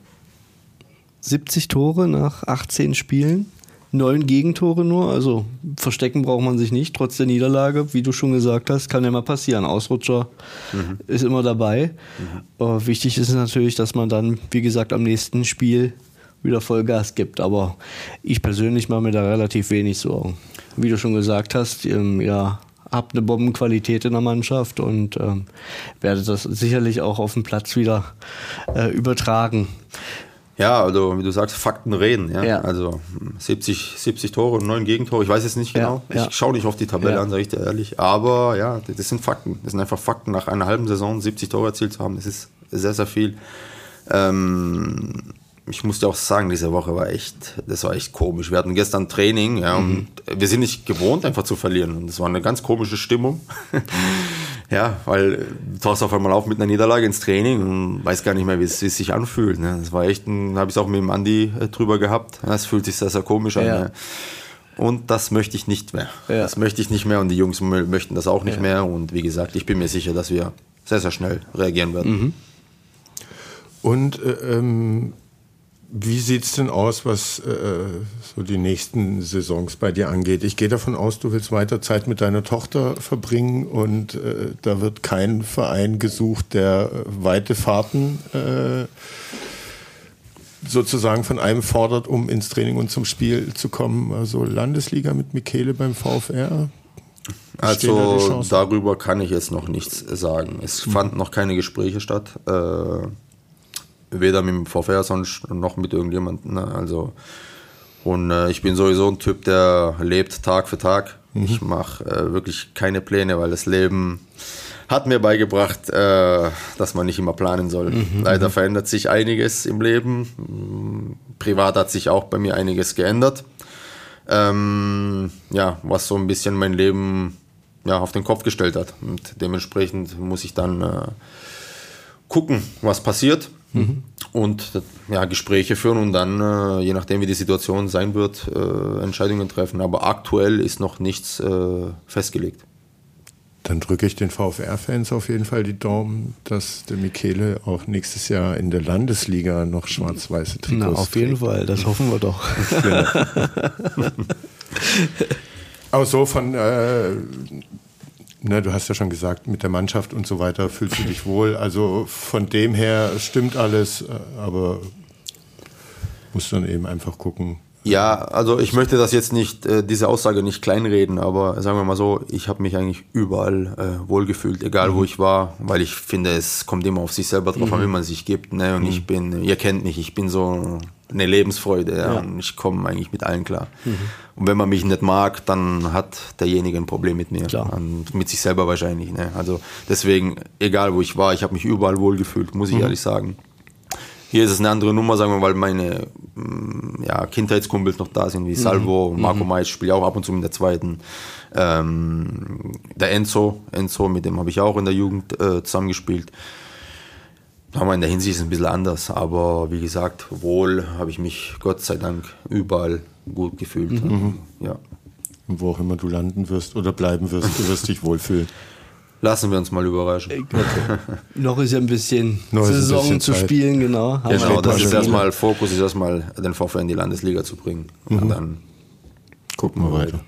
70 Tore nach 18 Spielen neun Gegentore nur. Also verstecken braucht man sich nicht, trotz der Niederlage. Wie du schon gesagt hast, kann ja mal passieren. Ausrutscher mhm. ist immer dabei. Mhm. wichtig ist natürlich, dass man dann, wie gesagt, am nächsten Spiel wieder Vollgas gibt. Aber ich persönlich mache mir da relativ wenig Sorgen. Wie du schon gesagt hast, ähm, ja, habt eine Bombenqualität in der Mannschaft und ähm, werde das sicherlich auch auf dem Platz wieder äh, übertragen. Ja, also wie du sagst, Fakten reden. Ja? Ja. Also 70, 70 Tore und 9 Gegentore. Ich weiß jetzt nicht genau. Ja. Ich schaue nicht auf die Tabelle an, sage ich dir ehrlich. Aber ja, das sind Fakten. Das sind einfach Fakten. Nach einer halben Saison 70 Tore erzielt zu haben, das ist sehr, sehr viel. Ähm, ich muss dir auch sagen, diese Woche war echt, das war echt komisch. Wir hatten gestern Training, ja, und wir sind nicht gewohnt, einfach zu verlieren. Und das war eine ganz komische Stimmung. ja, weil du tauchst auf einmal auf mit einer Niederlage ins Training und weißt gar nicht mehr, wie es, sich anfühlt. Ne? Das war echt, habe ich es auch mit dem Andi äh, drüber gehabt. Es fühlt sich sehr, sehr komisch an. Ja. Ne? Und das möchte ich nicht mehr. Ja. Das möchte ich nicht mehr und die Jungs mö- möchten das auch nicht Ja. mehr. Und wie gesagt, ich bin mir sicher, dass wir sehr, sehr schnell reagieren werden. Mhm. Und äh, ähm, wie sieht es denn aus, was äh, so die nächsten Saisons bei dir angeht? Ich gehe davon aus, du willst weiter Zeit mit deiner Tochter verbringen und äh, da wird kein Verein gesucht, der äh, weite Fahrten äh, sozusagen von einem fordert, um ins Training und zum Spiel zu kommen. Also Landesliga mit Michele beim VfR. Da Also Chancen? darüber kann ich jetzt noch nichts sagen. Es fanden noch keine Gespräche statt. Äh, weder mit dem VfR sonst noch mit irgendjemandem. Ne? Also, und äh, ich bin sowieso ein Typ, der lebt Tag für Tag. Ich mache äh, wirklich keine Pläne, weil das Leben hat mir beigebracht, äh, dass man nicht immer planen soll. Leider verändert sich einiges im Leben. Privat hat sich auch bei mir einiges geändert ähm, ja, was so ein bisschen mein Leben ja, auf den Kopf gestellt hat. Und dementsprechend muss ich dann äh, gucken, was passiert und äh, ja, Gespräche führen und dann, äh, je nachdem wie die Situation sein wird, äh, Entscheidungen treffen. Aber aktuell ist noch nichts äh, festgelegt. Dann drücke ich den VfR-Fans auf jeden Fall die Daumen, dass der Michele auch nächstes Jahr in der Landesliga noch schwarz-weiße Na, Trikots auf jeden Fall, das hoffen wir doch. Aber so von, äh, ne, du hast ja schon gesagt, mit der Mannschaft und so weiter fühlst du dich wohl. Also von dem her stimmt alles, äh, aber musst dann eben einfach gucken. Ja, also ich möchte das jetzt nicht, äh, diese Aussage nicht kleinreden, aber sagen wir mal so, ich habe mich eigentlich überall äh, wohlgefühlt, egal wo ich war, weil ich finde, es kommt immer auf sich selber drauf an, wie man sich gibt. Ne? Und ich bin, ihr kennt mich, ich bin so eine Lebensfreude ja, und ich komme eigentlich mit allen klar. Und wenn man mich nicht mag, dann hat derjenige ein Problem mit mir Klar. und mit sich selber wahrscheinlich. Ne? Also deswegen, egal wo ich war, ich habe mich überall wohlgefühlt, muss ich ehrlich sagen. Hier ist es eine andere Nummer, sagen wir, weil meine mm, ja, Kindheitskumpels noch da sind, wie Salvo, Marco Meitz spielt ja auch ab und zu in der zweiten. Ähm, der Enzo, Enzo, mit dem habe ich auch in der Jugend äh, zusammengespielt. Aber in der Hinsicht ist es ein bisschen anders, aber wie gesagt, wohl habe ich mich Gott sei Dank überall gut gefühlt. Ja. Und wo auch immer du landen wirst oder bleiben wirst, du wirst dich wohlfühlen. Lassen wir uns mal überraschen. Noch ist ja ein bisschen Noch ist ein Saison bisschen zu Zeit. spielen, genau. Wir Genau, das ist erstmal Fokus, ist erstmal den VfL in die Landesliga zu bringen. Und dann Gucken wir weiter.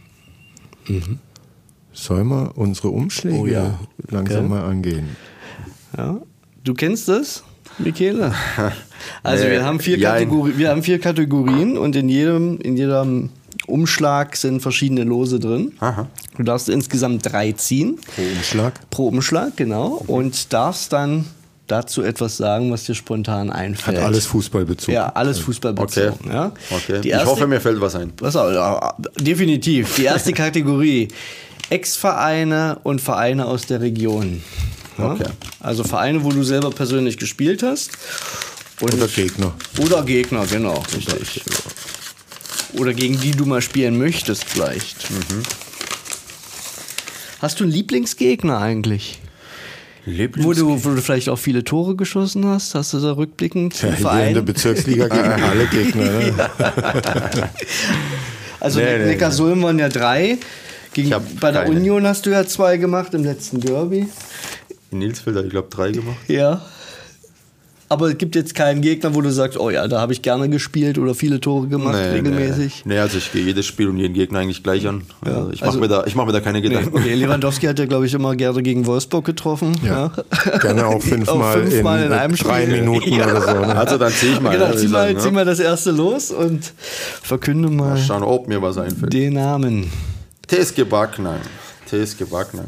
Sollen wir unsere Umschläge Oh ja. langsam Okay. mal angehen? Ja. Du kennst das, Michele? Also wir haben vier jein. Kategorien, wir haben vier Kategorien und in jedem, in jedem Umschlag sind verschiedene Lose drin. Aha. Du darfst insgesamt drei ziehen Pro Umschlag. pro Umschlag, genau, und darfst dann dazu etwas sagen, was dir spontan Hat einfällt. alles Fußballbezug. Ja, alles Okay. Fußballbezogen. Ja. okay. Ich hoffe, mir fällt was ein. Auf, ja, definitiv. Die erste Kategorie: Ex-Vereine und Vereine aus der Region. Ja? Okay. Also Vereine, wo du selber persönlich gespielt hast. Und Oder Gegner. Oder Gegner, genau, richtig. Oder gegen die du mal spielen möchtest, vielleicht. Mhm. Hast du einen Lieblingsgegner eigentlich? Wo du, wo du vielleicht auch viele Tore geschossen hast? Hast du da rückblickend Ja, hier in der Verein? Bezirksliga gegen alle Gegner. Ne? Also Nee, nee, Neckarsulm waren ja drei. Gegen, bei der keine. Union hast du ja zwei gemacht im letzten Derby. In Nilsfeld habe ich glaube drei gemacht. Ja. Aber es gibt jetzt keinen Gegner, wo du sagst, oh ja, da habe ich gerne gespielt oder viele Tore gemacht, regelmäßig. Nee. nee, also ich gehe jedes Spiel und jeden Gegner eigentlich gleich an. Ja, Also ich mache also- mir, da- ich mach mir da keine Nee, Gedanken. okay, Lewandowski hat ja, glaube ich, immer gerne gegen Wolfsburg getroffen. Ja. Gerne auch fünfmal, fünfmal in, in einem drei Spiel. Minuten Ja. oder so. Ne? Also dann ziehe ich mal. genau, zieh mal, sagen, zieh ne? mal das erste los und verkünde mal Schauen, ob mir was einfällt. den Namen. TSG Backnang. TSG Backnang.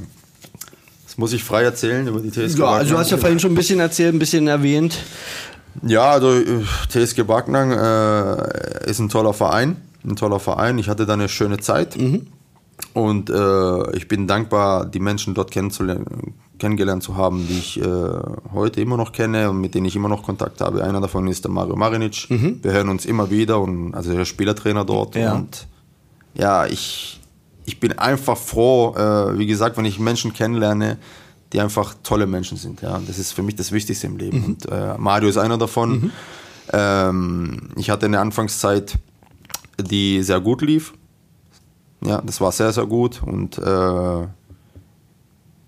Das muss ich frei erzählen über die TSG Ja, also du hast ja vorhin schon ein bisschen erzählt, ein bisschen erwähnt. Ja, also äh, TSG Backnang äh, ist ein toller Verein, ein toller Verein. Ich hatte da eine schöne Zeit mhm. und äh, ich bin dankbar, die Menschen dort kennengelernt zu haben, die ich äh, heute immer noch kenne und mit denen ich immer noch Kontakt habe. Einer davon ist der Mario Marinic. Mhm. Wir hören uns immer wieder und also der Spielertrainer dort ja. und ja, ich ich bin einfach froh, äh, wie gesagt, wenn ich Menschen kennenlerne, die einfach tolle Menschen sind. Ja, das ist für mich das Wichtigste im Leben. Mhm. Und äh, Mario ist einer davon. Mhm. Ähm, ich hatte eine Anfangszeit, die sehr gut lief. Ja, das war sehr, sehr gut. Und äh,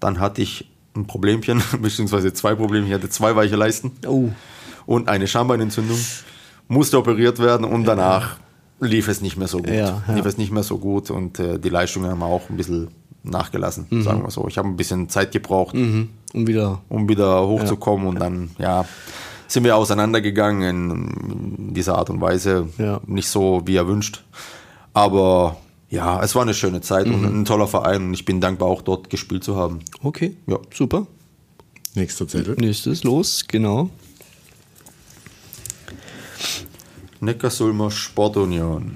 dann hatte ich ein Problemchen, beziehungsweise zwei Probleme. Ich hatte zwei weiche Leisten oh. und eine Schambeinentzündung. Musste operiert werden und danach lief es nicht mehr so gut. Ja, ja. Lief es nicht mehr so gut und äh, die Leistungen haben auch ein bisschen nachgelassen, mhm. sagen wir so. Ich habe ein bisschen Zeit gebraucht, mhm. um wieder, um wieder hochzukommen ja. und dann, ja, sind wir auseinandergegangen in dieser Art und Weise. Nicht so, wie er wünscht. Aber ja, es war eine schöne Zeit mhm. und ein toller Verein und ich bin dankbar, auch dort gespielt zu haben. Okay, ja. super. Nächster Zettel. Nächstes, los, genau. Neckarsulmer Sportunion.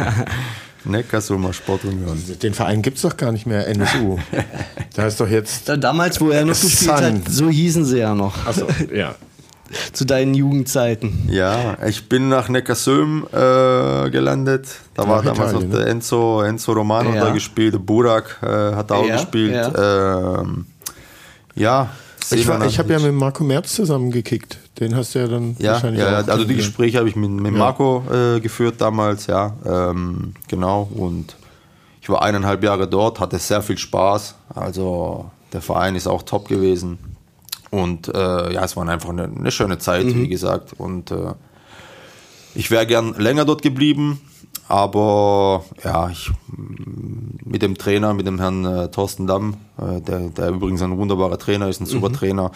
Neckarsulmer Sportunion. Den Verein gibt es doch gar nicht mehr, NSU. da ist doch jetzt. Damals, wo er noch gespielt Sun. hat, so hießen sie ja noch. Achso, ja. Zu deinen Jugendzeiten. Ja, ich bin nach Neckarsulm äh, gelandet. Da war damals Italien, noch der Enzo, Enzo Romano ja. da gespielt, der Burak äh, hat auch ja, gespielt. Ja, ähm, ja ich, ich habe ja mit Marco Merz zusammen gekickt. Den hast du ja dann ja, wahrscheinlich ja, auch. Also die Gespräche habe ich mit, mit Marco äh, geführt damals, ja. Ähm, genau. Und ich war eineinhalb Jahre dort, hatte sehr viel Spaß. Also der Verein ist auch top gewesen. Und äh, ja, es war einfach eine, eine schöne Zeit, mhm. wie gesagt. Und äh, ich wäre gern länger dort geblieben, aber ja, ich, mit dem Trainer, mit dem Herrn äh, Thorsten Damm, äh, der, der übrigens ein wunderbarer Trainer ist, ein super mhm. Trainer,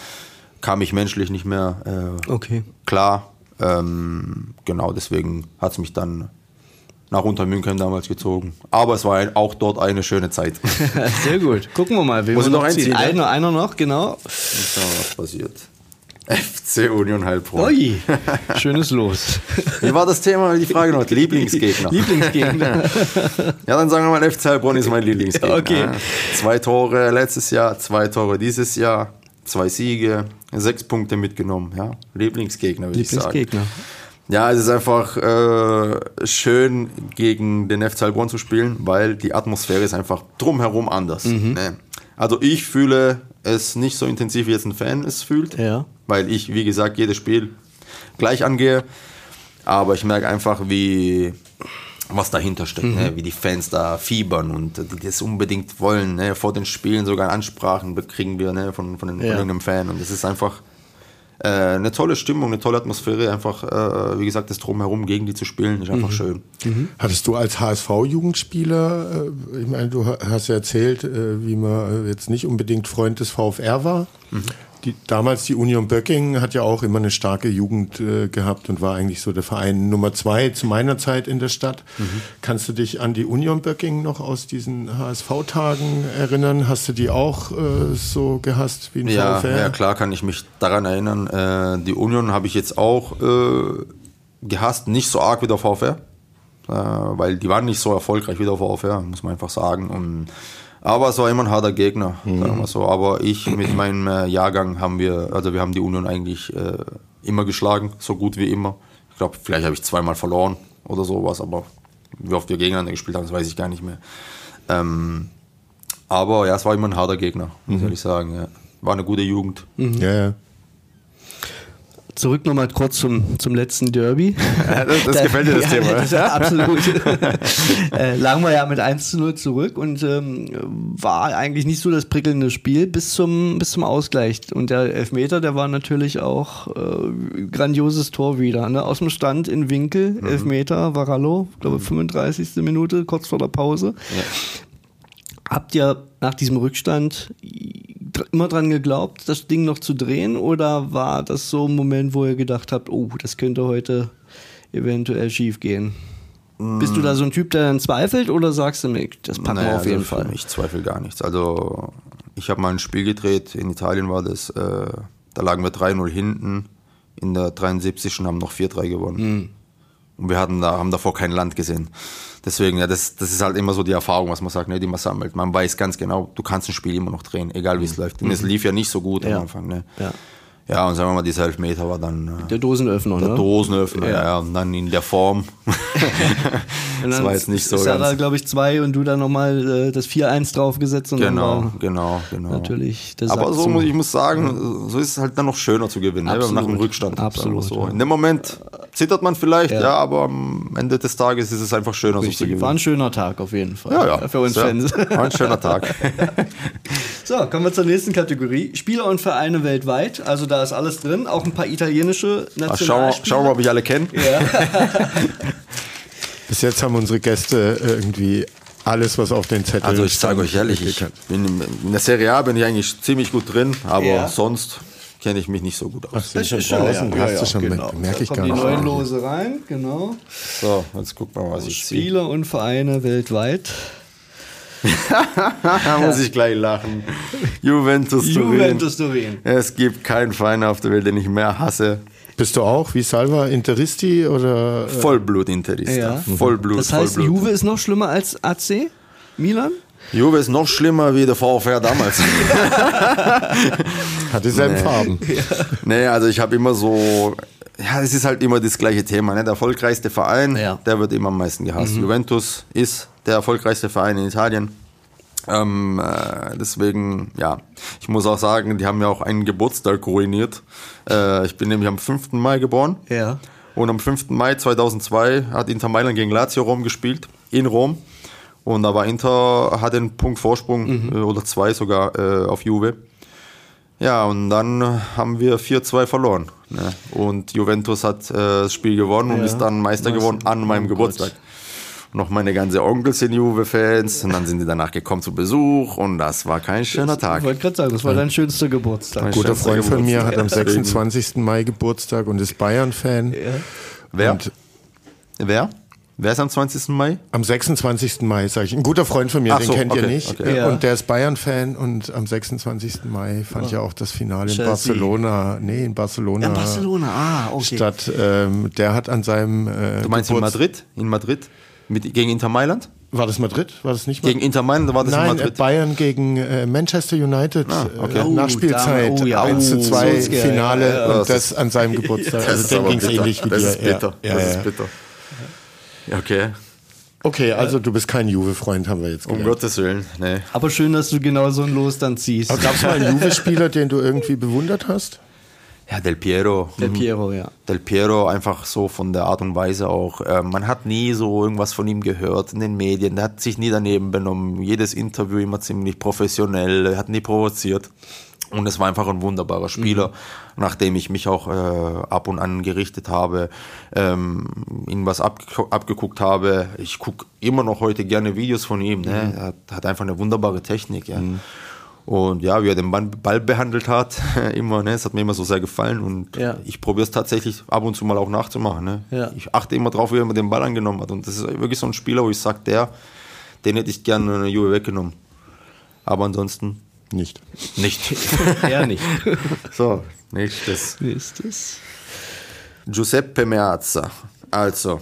kam ich menschlich nicht mehr äh, okay. klar. Ähm, genau, deswegen hat es mich dann nach Untermünchen damals gezogen. Aber es war ein, auch dort eine schöne Zeit. Sehr gut. Gucken wir mal. Muss wir noch einziehen? Einer, einer noch, genau. was passiert. FC Union Heilbronn. Ui, schönes Los. Wie war das Thema, die Frage noch? Lieblingsgegner. Lieblingsgegner. ja, dann sagen wir mal, FC Heilbronn ist mein Lieblingsgegner. Okay. Zwei Tore letztes Jahr, zwei Tore dieses Jahr, zwei Siege, sechs Punkte mitgenommen. Ja, Lieblingsgegner, würde ich sagen. Lieblingsgegner. Ja, es ist einfach äh, schön, gegen den FC Heilbronn zu spielen, weil die Atmosphäre ist einfach drumherum anders. Mhm. Ne? Also ich fühle es nicht so intensiv, wie jetzt ein Fan es fühlt. Ja. Weil ich, wie gesagt, jedes Spiel gleich angehe. Aber ich merke einfach, wie was dahinter steckt, mhm. ne? wie die Fans da fiebern und die das unbedingt wollen. Ne? Vor den Spielen sogar Ansprachen kriegen wir ne? von, von, den, ja. von irgendeinem Fan. Und das ist einfach äh, eine tolle Stimmung, eine tolle Atmosphäre. Einfach, äh, wie gesagt, das Drumherum gegen die zu spielen, ist einfach mhm. schön. Mhm. Hattest du als HSV-Jugendspieler, äh, ich meine, du hast ja erzählt, äh, wie man jetzt nicht unbedingt Freund des VfR war. Die, damals die Union Böcking hat ja auch immer eine starke Jugend äh, gehabt und war eigentlich so der Verein Nummer zwei zu meiner Zeit in der Stadt. Mhm. Kannst du dich an die Union Böcking noch aus diesen HSV-Tagen erinnern? Hast du die auch äh, so gehasst wie ein ja, VfR? Ja, klar kann ich mich daran erinnern. Äh, die Union habe ich jetzt auch äh, gehasst, nicht so arg wie der VfR, äh, weil die waren nicht so erfolgreich wie der VfR, muss man einfach sagen. Und aber es war immer ein harter Gegner, mhm. sagen wir so. Aber ich mit meinem äh, Jahrgang haben wir, also wir haben die Union eigentlich äh, immer geschlagen, so gut wie immer. Ich glaube, vielleicht habe ich zweimal verloren oder sowas, aber wie oft wir gegeneinander gespielt haben, das weiß ich gar nicht mehr. Ähm, aber ja, es war immer ein harter Gegner, muss mhm. ich sagen. Ja. War eine gute Jugend. Mhm. Ja, ja. Zurück nochmal kurz zum, zum letzten Derby. das, das da, gefällt dir das ja, Thema. Das, absolut. äh, lagen wir ja mit 1 zu 0 zurück und ähm, war eigentlich nicht so das prickelnde Spiel bis zum, bis zum Ausgleich. Und der Elfmeter, der war natürlich auch äh, grandioses Tor wieder. Ne? Aus dem Stand in Winkel, mhm. Elfmeter, Varallo, glaube mhm. 35. Minute, kurz vor der Pause. Ja. Habt ihr nach diesem Rückstand immer dran geglaubt, das Ding noch zu drehen? Oder war das so ein Moment, wo ihr gedacht habt, oh, das könnte heute eventuell schief gehen? Mm. Bist du da so ein Typ, der dann zweifelt oder sagst du mir, das packen naja, wir auf jeden also Fall? Ich zweifle gar nichts. Also ich habe mal ein Spiel gedreht, in Italien war das, äh, da lagen wir 3-0 hinten in der 73. und haben noch 4-3 gewonnen. Und wir hatten da, haben davor kein Land gesehen. Deswegen, ja, das, das ist halt immer so die Erfahrung, was man sagt, ne, die man sammelt. Man weiß ganz genau, du kannst ein Spiel immer noch drehen, egal wie es läuft. Und es lief ja nicht so gut Ja. am Anfang. Ne? Ja. Ja, und sagen wir mal, dieser Elfmeter war dann äh, Der Dosenöffner, der ne? Dosenöffner, ja. ja, und dann in der Form. Das dann war jetzt nicht so ist er da, ganz. glaube ich, zwei und du dann nochmal äh, das 4-1 draufgesetzt und dann Genau, war genau, genau. natürlich Aber so, zu. muss ich muss sagen, so ist es halt dann noch schöner zu gewinnen, ne, wenn man nach dem Absolut. Rückstand. Absolut, So. ja. In dem Moment zittert man vielleicht, Ja. ja. aber am Ende des Tages ist es einfach schöner, so zu Richtig. gewinnen. War ein schöner Tag auf jeden Fall. ja, ja. Für uns Sehr- Fans. War ein schöner Tag. So, kommen wir zur nächsten Kategorie. Spieler und Vereine weltweit. Also da ist alles drin. Auch ein paar italienische Ach, Schauen wir, Nationalspieler. schauen wir, ob ich alle kenne. Bis jetzt haben unsere Gäste irgendwie alles, was auf den Zetteln Also ich sage euch ehrlich, ich bin in, in der Serie A bin ich eigentlich ziemlich gut drin, aber Ja. sonst kenne ich mich nicht so gut aus. Sind schon draußen, hast du schon genau. merke ich da gar nicht. die neuen Lose rein, genau. So, jetzt guck mal, was ich ziehe. Spieler und Vereine weltweit. Da muss ich gleich lachen. Juventus Turin. Juventus Turin. Es gibt keinen Verein auf der Welt, den ich mehr hasse. Bist du auch wie Salva Interisti oder? Vollblut-Interista. Ja. Vollblut, Das heißt, Vollblut. Juve ist noch schlimmer als AC? Milan? Juve ist noch schlimmer wie der VfR damals. Hat dieselben Farben. nee, also ich habe immer so, ja, es ist halt immer das gleiche Thema. Ne? Der erfolgreichste Verein, Ja. der wird immer am meisten gehasst. Juventus ist der erfolgreichste Verein in Italien. Ähm, äh, deswegen, ja, ich muss auch sagen, die haben ja auch einen Geburtstag ruiniert. Äh, ich bin nämlich am 5. Mai geboren. Ja. Und am 5. Mai 2002 hat Inter Mailand gegen Lazio Rom gespielt, in Rom. Und da war Inter, hat einen Punkt Vorsprung äh, oder zwei sogar äh, auf Juve. Ja, und dann haben wir 4-2 verloren. Ne? Und Juventus hat äh, das Spiel gewonnen und Ja. ist dann Meister Meister. geworden an meinem Geburtstag. Gott. Noch meine ganze Onkels sind Juve-Fans und dann sind die danach gekommen zu Besuch und das war kein schöner Tag. Ich wollte gerade sagen, das war dein schönster Geburtstag. Mein Guter Freund von mir hat am Geburtstag. 26. Mai Geburtstag und ist Bayern-Fan. Wer? Und Wer? Wer ist am 20. Mai? am 26. Mai, sage ich. Ein guter Freund von mir, Ach den so, kennt ihr okay, nicht. okay. Ja. Und der ist Bayern-Fan und am 26. Mai fand ja auch das Finale in Chelsea. Barcelona, nee, in Barcelona, In Barcelona, ah, okay. statt. Ähm, der hat an seinem äh, Du meinst in Geburts- Madrid? In Madrid? Mit, gegen Inter Mailand? War das Madrid? War das nicht Gegen Inter Mailand war das in Nein, Madrid? Bayern gegen äh, Manchester United. okay. äh, Oh, Nachspielzeit. oh ja, 1 zu oh, 2 Solskjaer, Finale ja, ja. und Das an seinem Geburtstag. Das also ist dem ging es bitter. ähnlich wie das dir. Ist bitter. Ja, das ist bitter. Ja, Okay, Okay, also du bist kein Juve-Freund, haben wir jetzt um gelernt. Gottes Willen. Nee. Aber schön, dass du genau so ein Los dann ziehst. Gab es mal einen Juve-Spieler, den du irgendwie bewundert hast? Ja, Del Piero. Der Mhm. Piero, ja. Del Piero einfach so von der Art und Weise auch. Äh, man hat nie so irgendwas von ihm gehört in den Medien. Der hat sich nie daneben benommen. Jedes Interview immer ziemlich professionell. Er hat nie provoziert. Und es war einfach ein wunderbarer Spieler, nachdem ich mich auch äh, ab und an gerichtet habe, ähm, ihn was abge abgeguckt habe. Ich gucke immer noch heute gerne Videos von ihm. Ne? Er hat, hat einfach eine wunderbare Technik. Ja. Und ja, wie er den Ball, Ball behandelt hat, immer, ne, es hat mir immer so sehr gefallen und Ja. ich probiere es tatsächlich ab und zu mal auch nachzumachen. Ne? Ja. Ich achte immer drauf, wie er mir den Ball angenommen hat. Und das ist wirklich so ein Spieler, wo ich sage, der, den hätte ich gerne eine Juve weggenommen. Aber ansonsten Nicht. nicht. Er nicht. so, nächstes. Nächstes. Giuseppe Meazza. Also,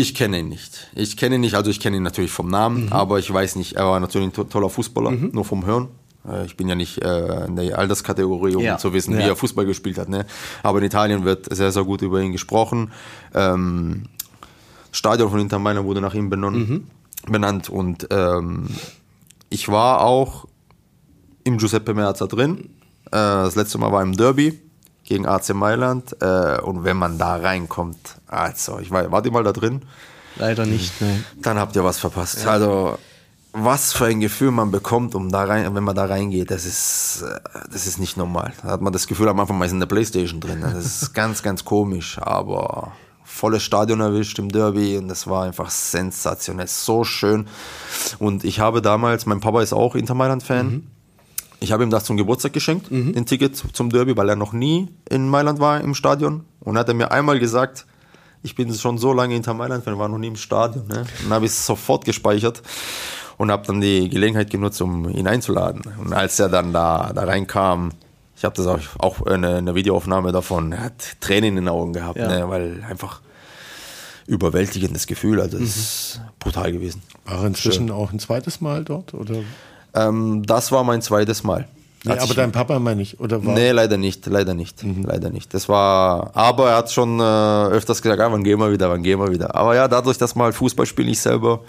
ich kenne ihn nicht. Ich kenne ihn nicht, also ich kenne ihn natürlich vom Namen, aber ich weiß nicht, er war natürlich ein to toller Fußballer, nur vom Hören. Äh, Ich bin ja nicht äh, in der Alterskategorie, um Ja. zu wissen, wie Ja. er Fußball gespielt hat. Ne? Aber in Italien wird sehr, sehr gut über ihn gesprochen. Ähm, das Stadion von Inter Mailand wurde nach ihm benannt. benannt und ähm, ich war auch im Giuseppe Meazza drin. Äh, das letzte Mal war im Derby gegen AC Mailand. Äh, und wenn man da reinkommt, also, ich war, wart ihr mal da drin? Leider nicht, nein. Dann habt ihr was verpasst. Also, was für ein Gefühl man bekommt, um da rein, wenn man da reingeht, das ist, äh, das ist nicht normal. Da hat man das Gefühl, am Anfang mal ist in der Playstation drin. Das ist ganz, ganz komisch, aber volles Stadion erwischt im Derby und das war einfach sensationell, so schön. Und ich habe damals, mein Papa ist auch Inter Mailand-Fan. Ich habe ihm das zum Geburtstag geschenkt, den Ticket zum Derby, weil er noch nie in Mailand war im Stadion. Und hat er mir einmal gesagt, ich bin schon so lange Inter Mailand-Fan, war noch nie im Stadion. Ne? Und dann habe ich es sofort gespeichert und habe dann die Gelegenheit genutzt, um ihn einzuladen. Und als er dann da, da reinkam, ich habe das auch, auch eine, eine, Videoaufnahme davon. Er hat Tränen in den Augen gehabt, ja. ne, weil einfach überwältigendes Gefühl. Also, es mhm. ist brutal gewesen. War er inzwischen Schön. auch ein zweites Mal dort? Oder? Ähm, das war mein zweites Mal. Nee, aber dein Papa meine ich, oder war? Nee, leider nicht, leider nicht, mhm. leider nicht. Das war, aber er hat schon äh, öfters gesagt, ah, wann gehen wir wieder, wann gehen wir wieder. Aber ja, dadurch, dass man halt Fußball spielt, ich selber,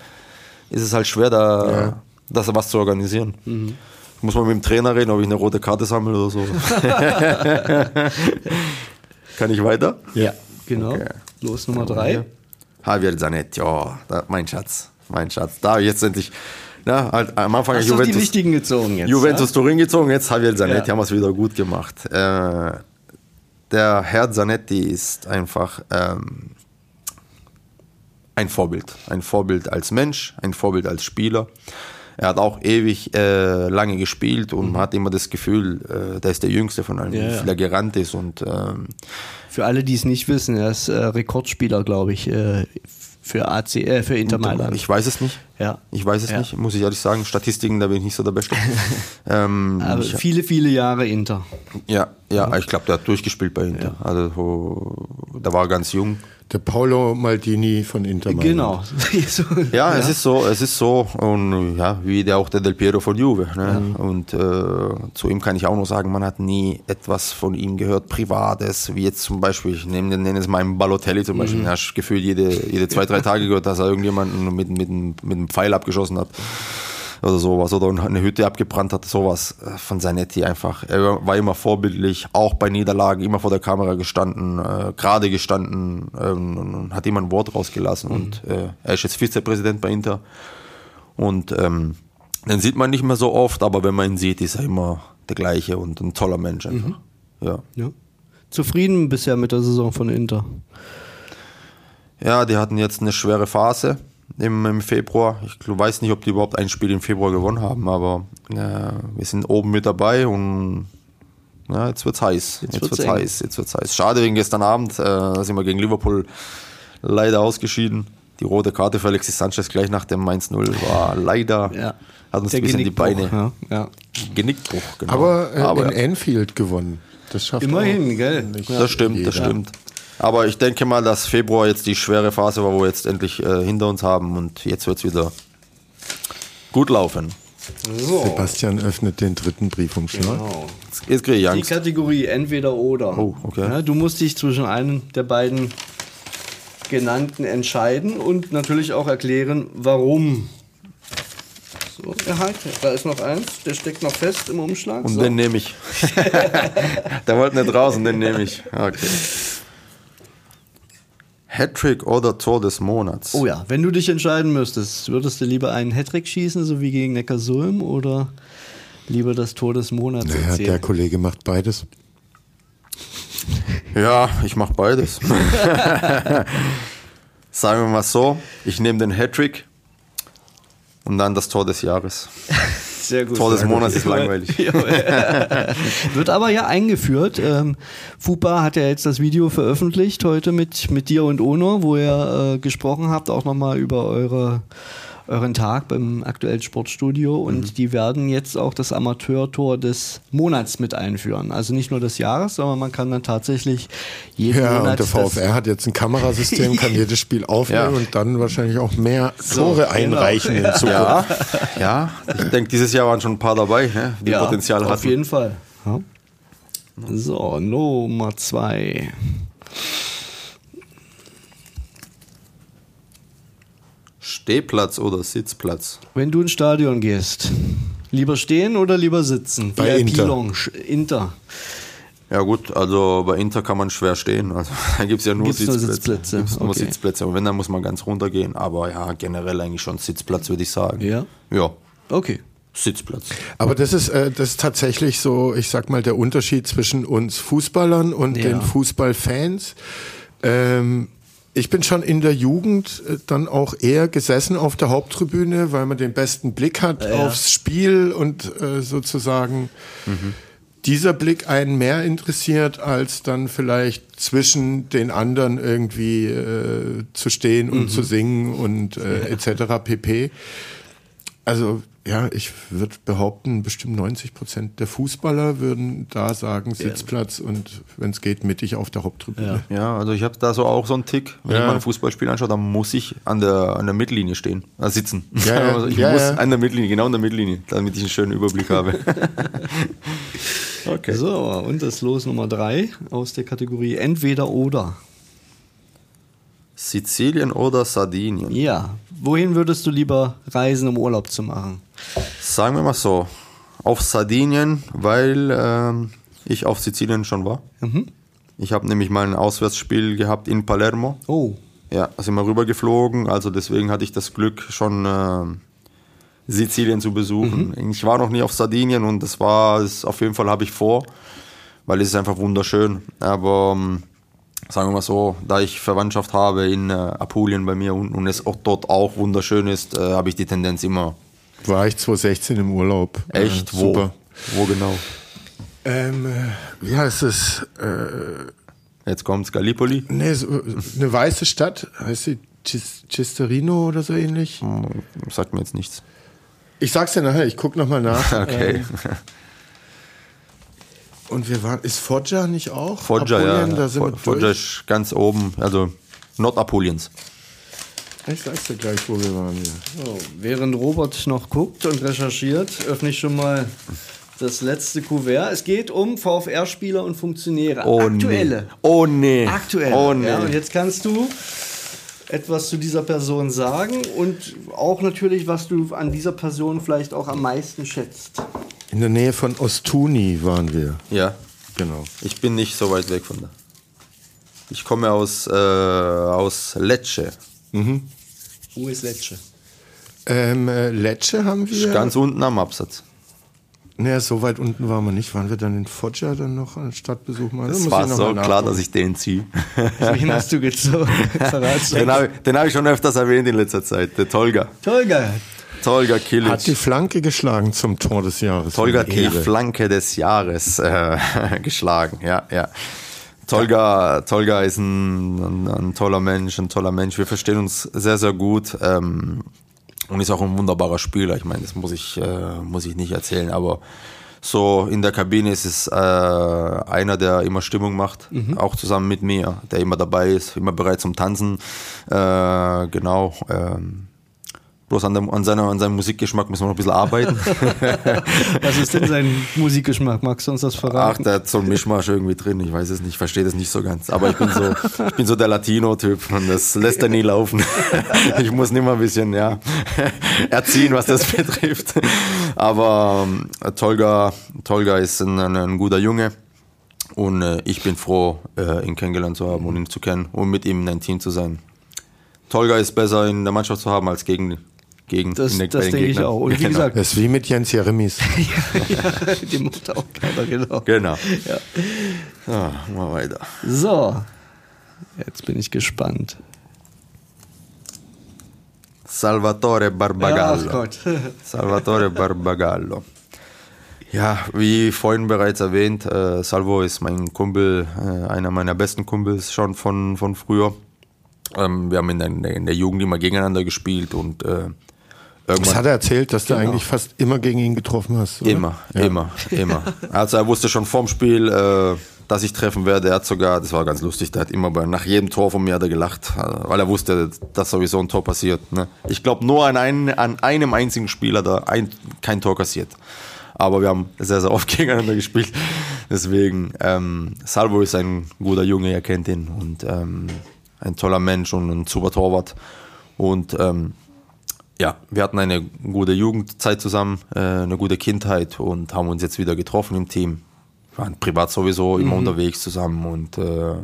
ist es halt schwer, da, ja. das was zu organisieren. Mhm. Muss man mit dem Trainer reden, ob ich eine rote Karte sammle oder so. Kann ich weiter? Ja, genau. Okay. Los Nummer drei. Javier Zanetti, ja, mein Schatz, mein Schatz. Da jetzt endlich na, halt, am Anfang Hast Juventus, die wichtigen gezogen jetzt. Juventus ja? Turin gezogen, jetzt Javier Zanetti ja. haben wir es wieder gut gemacht. Äh, der Herr Zanetti ist einfach ähm, ein Vorbild. Ein Vorbild als Mensch, ein Vorbild als Spieler. Er hat auch ewig äh, lange gespielt und mhm. hat immer das Gefühl, äh, der ist der Jüngste von allen, ja, ja. gerannt ist. Und, ähm, Für alle, die es nicht wissen, er ist äh, Rekordspieler, glaube ich, äh, für AC, äh, für Inter Mailand. Ich weiß es nicht. Ja. Ich weiß es ja. nicht, muss ich ehrlich sagen. Statistiken, da bin ich nicht so der Beste. ähm, Aber ich, viele, viele Jahre Inter. Ja, ja, ich glaube, der hat durchgespielt bei Inter. Ja. Also, da war er ganz jung. Der Paolo Maldini von Inter Mailand. Genau. ja, es ist so, es ist so. Und ja, wie der auch der Del Piero von Juve. Ne? Ja. Und äh, zu ihm kann ich auch noch sagen, man hat nie etwas von ihm gehört, Privates, wie jetzt zum Beispiel, ich nenne, nenne es mal einen Balotelli zum Beispiel. Mhm. hast gefühlt jede, jede zwei, drei Tage gehört, dass er irgendjemanden mit, mit, mit einem Pfeil abgeschossen hat oder sowas oder eine Hütte abgebrannt hat, sowas äh, von Zanetti einfach. Er war immer vorbildlich, auch bei Niederlagen, immer vor der Kamera gestanden, äh, gerade gestanden ähm, und hat immer ein Wort rausgelassen mhm. und äh, er ist jetzt Vizepräsident bei Inter und ähm, den sieht man nicht mehr so oft, aber wenn man ihn sieht, ist er immer der gleiche und ein toller Mensch einfach. Mhm. Ja. ja. Zufrieden bisher mit der Saison von Inter? Ja, die hatten jetzt eine schwere Phase im, im Februar. Ich weiß nicht, ob die überhaupt ein Spiel im Februar gewonnen haben, aber äh, wir sind oben mit dabei und ja, jetzt wird's heiß. Jetzt, jetzt wird's, wird's heiß. Jetzt wird's heiß. Schade wegen gestern Abend, äh, da sind wir gegen Liverpool leider ausgeschieden. Die rote Karte für Alexis Sanchez gleich nach dem 1-0 war leider, ja. hat uns ein bisschen die Beine. Ja. Ja. Genickbruch, genau. Aber, äh, aber in Anfield gewonnen. Das schafft Immerhin, gell? Das stimmt, jeder. das stimmt. Aber ich denke mal, dass Februar jetzt die schwere Phase war, wo wir jetzt endlich äh, hinter uns haben und jetzt wird es wieder gut laufen. So. Sebastian öffnet den dritten Briefumschlag. Genau. Jetzt kriege ich Angst. Die Kategorie entweder oder. Oh, okay. Ja, du musst dich zwischen einem der beiden genannten entscheiden und natürlich auch erklären, warum. So, ja, halt, da ist noch eins, der steckt noch fest im Umschlag. Und so. den nehme ich. der wollte nicht draußen, den nehme ich. Okay. Hattrick oder Tor des Monats? Oh ja, wenn du dich entscheiden müsstest, würdest du lieber einen Hattrick schießen, so wie gegen Neckarsulm, oder lieber das Tor des Monats naja, erzählen? der Kollege macht beides. Ja, ich mache beides. Sagen wir mal so, ich nehme den Hattrick und dann das Tor des Jahres. Sehr gut. Tor des Monats ist langweilig. Wird aber ja eingeführt. Ähm, FUPA hat ja jetzt das Video veröffentlicht heute mit, mit dir und Ono, wo ihr äh, gesprochen habt, auch nochmal über eure euren Tag beim aktuellen Sportstudio und mhm. die werden jetzt auch das Amateurtor des Monats mit einführen. Also nicht nur des Jahres, sondern man kann dann tatsächlich jeden ja, Monat. Ja, und der VfR hat jetzt ein Kamerasystem, kann jedes Spiel aufnehmen ja. und dann wahrscheinlich auch mehr Tore so, genau. einreichen genau. in Zukunft. Ja, ja. ich denke, dieses Jahr waren schon ein paar dabei, ne, die ja, Potenzial hatten. Auf jeden Fall. So, Nummer zwei. Stehplatz oder Sitzplatz? Wenn du ins Stadion gehst, lieber stehen oder lieber sitzen? Bei Inter. Lounge, Inter. Ja gut, also bei Inter kann man schwer stehen. Also da gibt es ja nur Gibt's Sitzplätze. Nur Sitzplätze. Gibt's okay. nur Sitzplätze. Und wenn, dann muss man ganz runtergehen. Aber ja, generell eigentlich schon Sitzplatz, würde ich sagen. Ja? Ja. Okay. Sitzplatz. Aber das ist, äh, das ist tatsächlich so, ich sag mal, der Unterschied zwischen uns Fußballern und ja. den Fußballfans. Ähm, ich bin schon in der Jugend äh, dann auch eher gesessen auf der Haupttribüne, weil man den besten Blick hat ja. aufs Spiel und äh, sozusagen mhm. dieser Blick einen mehr interessiert, als dann vielleicht zwischen den anderen irgendwie äh, zu stehen und mhm. zu singen und äh, etc. pp. also ja, ich würde behaupten, bestimmt 90 Prozent der Fußballer würden da sagen Sitzplatz und wenn es geht, mittig auf der Haupttribüne. Ja, ja also ich habe da so auch so einen Tick. Wenn Ja. ich mal ein Fußballspiel anschaue, dann muss ich an der, an der Mittellinie stehen, äh, sitzen. Ja, ja, also ich ja, muss ja. an der Mittellinie, genau an der Mittellinie, damit ich einen schönen Überblick habe. okay. So, und das Los Nummer drei aus der Kategorie Entweder oder. Sizilien oder Sardinien? Ja. Wohin würdest du lieber reisen, um Urlaub zu machen? Sagen wir mal so, auf Sardinien, weil ähm, ich auf Sizilien schon war. Mhm. Ich habe nämlich mal ein Auswärtsspiel gehabt in Palermo. Oh, Ja, sind wir rübergeflogen, also deswegen hatte ich das Glück, schon ähm, Sizilien zu besuchen. Ich war noch nie auf Sardinien und das war, es auf jeden Fall habe ich vor, weil es ist einfach wunderschön. Aber ähm, sagen wir mal so, da ich Verwandtschaft habe in äh, Apulien bei mir und, und es auch dort auch wunderschön ist, äh, habe ich die Tendenz immer. War ich 2016 im Urlaub. Echt? Äh, wo? Super. Wo genau? Ähm, äh, wie heißt es? Äh, Jetzt kommt's, Gallipoli. nee, so, eine weiße Stadt, heißt sie Cis- Cisterino oder so ähnlich? Hm, Sagt mir jetzt nichts. Ich sag's dir nachher, ich guck nochmal nach. Okay. Ähm, und wir waren, ist Foggia nicht auch? Foggia, ja. Da sind Fo- wir Foggia durch. ist ganz oben, also Nordapuliens. Ich sag's dir gleich, wo wir waren. Hier. So, während Robert noch guckt und recherchiert, öffne ich schon mal das letzte Kuvert. Es geht um VfR-Spieler und Funktionäre. Aktuelle. Nee. Oh nee. Aktuelle. Oh nee. Ja, und jetzt kannst du etwas zu dieser Person sagen und auch natürlich, was du an dieser Person vielleicht auch am meisten schätzt. In der Nähe von Ostuni waren wir. ja, Genau. ich bin nicht so weit weg von da. Ich komme aus, äh, aus Lecce. Wo ist Lecce? Ähm, äh, Lecce haben Ist wir. Ganz unten am Absatz. Naja, so weit unten waren wir nicht. Waren wir dann in Foggia dann noch einen Stadtbesuch machen? Es war so klar, dass ich den ziehe. Wen hast du gezogen? Den habe den hab ich schon öfters erwähnt in letzter Zeit. Der Tolga. Tolga. Tolga Hat die Kilic. Flanke geschlagen zum Tor des Jahres. Tolga Eine die. Flanke des Jahres äh, geschlagen. Ja, ja. Tolga, Tolga ist ein, ein, ein toller Mensch, ein toller Mensch. Wir verstehen uns sehr, sehr gut. Ähm, und ist auch ein wunderbarer Spieler. Ich meine, das muss ich, äh, muss ich nicht erzählen, aber so in der Kabine ist es äh, einer, der immer Stimmung macht, auch zusammen mit mir, der immer dabei ist, immer bereit zum Tanzen. Äh, genau. Ähm, bloß an, dem, an, seiner, an seinem Musikgeschmack müssen wir noch ein bisschen arbeiten. Was ist denn sein Musikgeschmack? Magst du uns das Ach, verraten? der hat so einen Mischmasch irgendwie drin. Ich weiß es nicht, verstehe das nicht so ganz. Aber ich bin so, ich bin so der Latino-Typ und das lässt er nie laufen. Ich muss immer ein bisschen, ja, erziehen, was das betrifft. Aber ähm, Tolga, Tolga ist ein, ein, ein guter Junge und äh, ich bin froh, äh, ihn kennengelernt zu haben und ihn zu kennen und mit ihm in ein Team zu sein. Tolga ist besser in der Mannschaft zu haben als gegen, gegen Das, in das denke ich auch. Und wie Genau. gesagt, Das ist wie mit Jens Jeremies. ja, den macht auch keiner, genau. Genau. Ja. So, mal weiter. So, jetzt bin ich gespannt. Salvatore Barbagallo. Ach Gott. Salvatore Barbagallo. Ja, wie vorhin bereits erwähnt, äh, Salvo ist mein Kumpel, äh, einer meiner besten Kumpels schon von, von früher. Ähm, wir haben in der, in der Jugend immer gegeneinander gespielt und äh, Das irgendwann hat er erzählt, dass du Genau. eigentlich fast immer gegen ihn getroffen hast. Oder? Immer, Ja. immer, immer. Also er wusste schon vorm Spiel, äh, dass ich treffen werde. Er hat sogar, das war ganz lustig, der hat immer bei, nach jedem Tor von mir hat er gelacht, äh, weil er wusste, dass sowieso ein Tor passiert. Ne? Ich glaube nur an, einen, an einem einzigen Spieler da ein, kein Tor kassiert. Aber wir haben sehr, sehr oft gegeneinander gespielt. Deswegen, ähm, Salvo ist ein guter Junge, ihr kennt ihn. Und ähm, ein toller Mensch und ein super Torwart. Und ähm, ja, wir hatten eine gute Jugendzeit zusammen, äh, eine gute Kindheit und haben uns jetzt wieder getroffen im Team. Wir waren privat sowieso immer unterwegs zusammen und äh,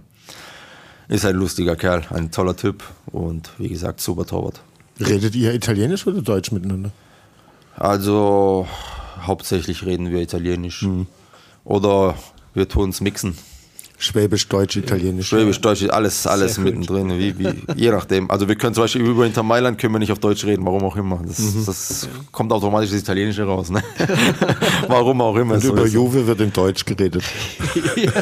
ist ein lustiger Kerl, ein toller Typ und wie gesagt, super Torwart. Redet ihr Italienisch oder Deutsch miteinander? Also hauptsächlich reden wir Italienisch oder wir tun uns mixen. Schwäbisch, Deutsch, Italienisch. Schwäbisch, Deutsch, alles, alles Sehr mittendrin, wie, wie, je nachdem. Also wir können zum Beispiel über Inter Mailand können wir nicht auf Deutsch reden, warum auch immer. Das, das kommt automatisch das Italienische raus. Ne? warum auch immer. Und über. Juve wird in Deutsch geredet.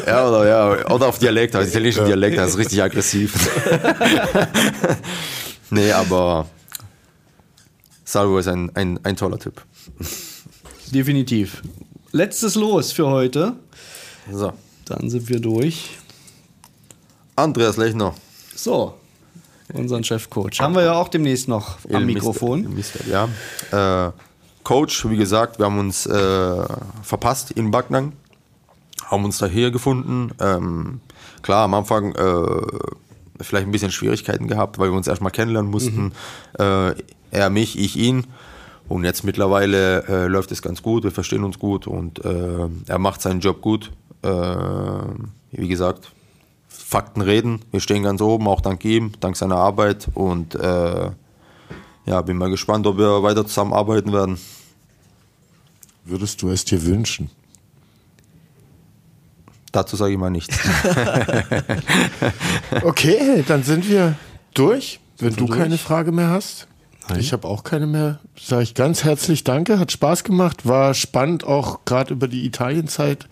Ja, oder, ja, oder auf Dialekt, also italienischen Dialekt, das ist richtig aggressiv. nee, aber Salvo ist ein, ein, ein toller Typ. Definitiv. Letztes Los für heute. So. Dann sind wir durch. Andreas Lechner. So, unseren Chefcoach. Haben wir ja auch demnächst noch am El Mikrofon. Mister, Mister, ja. Äh, Coach, wie gesagt, wir haben uns äh, verpasst in Backnang, haben uns da hier gefunden. Ähm, klar, am Anfang äh, vielleicht ein bisschen Schwierigkeiten gehabt, weil wir uns erstmal kennenlernen mussten. Äh, er mich, ich ihn. Und jetzt mittlerweile äh, läuft es ganz gut, wir verstehen uns gut und äh, er macht seinen Job gut. Äh, wie gesagt, Fakten reden, wir stehen ganz oben, auch dank ihm, dank seiner Arbeit und äh, ja, bin mal gespannt, ob wir weiter zusammenarbeiten werden. Würdest du es dir wünschen? Dazu sage ich mal nichts. Okay, dann sind wir durch. Wenn du durch? keine Frage mehr hast. Nein. Ich habe auch keine mehr. Sage ich ganz herzlich Danke, hat Spaß gemacht, war spannend auch gerade über die Italienzeit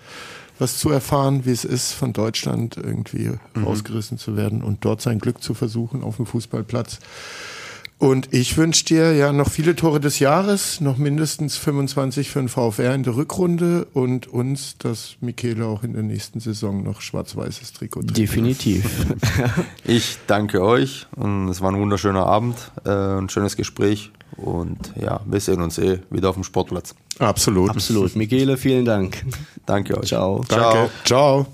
was zu erfahren, wie es ist, von Deutschland irgendwie rausgerissen zu werden und dort sein Glück zu versuchen auf dem Fußballplatz. Und ich wünsche dir ja noch viele Tore des Jahres, noch mindestens 25 für den VfR in der Rückrunde und uns, dass Michele auch in der nächsten Saison noch schwarz-weißes Trikot trägt. Definitiv. Ich danke euch und es war ein wunderschöner Abend, äh, ein schönes Gespräch und ja, wir sehen uns eh wieder auf dem Sportplatz. Absolut. Absolut. Michele, vielen Dank. Danke euch. Ciao. Danke. Ciao.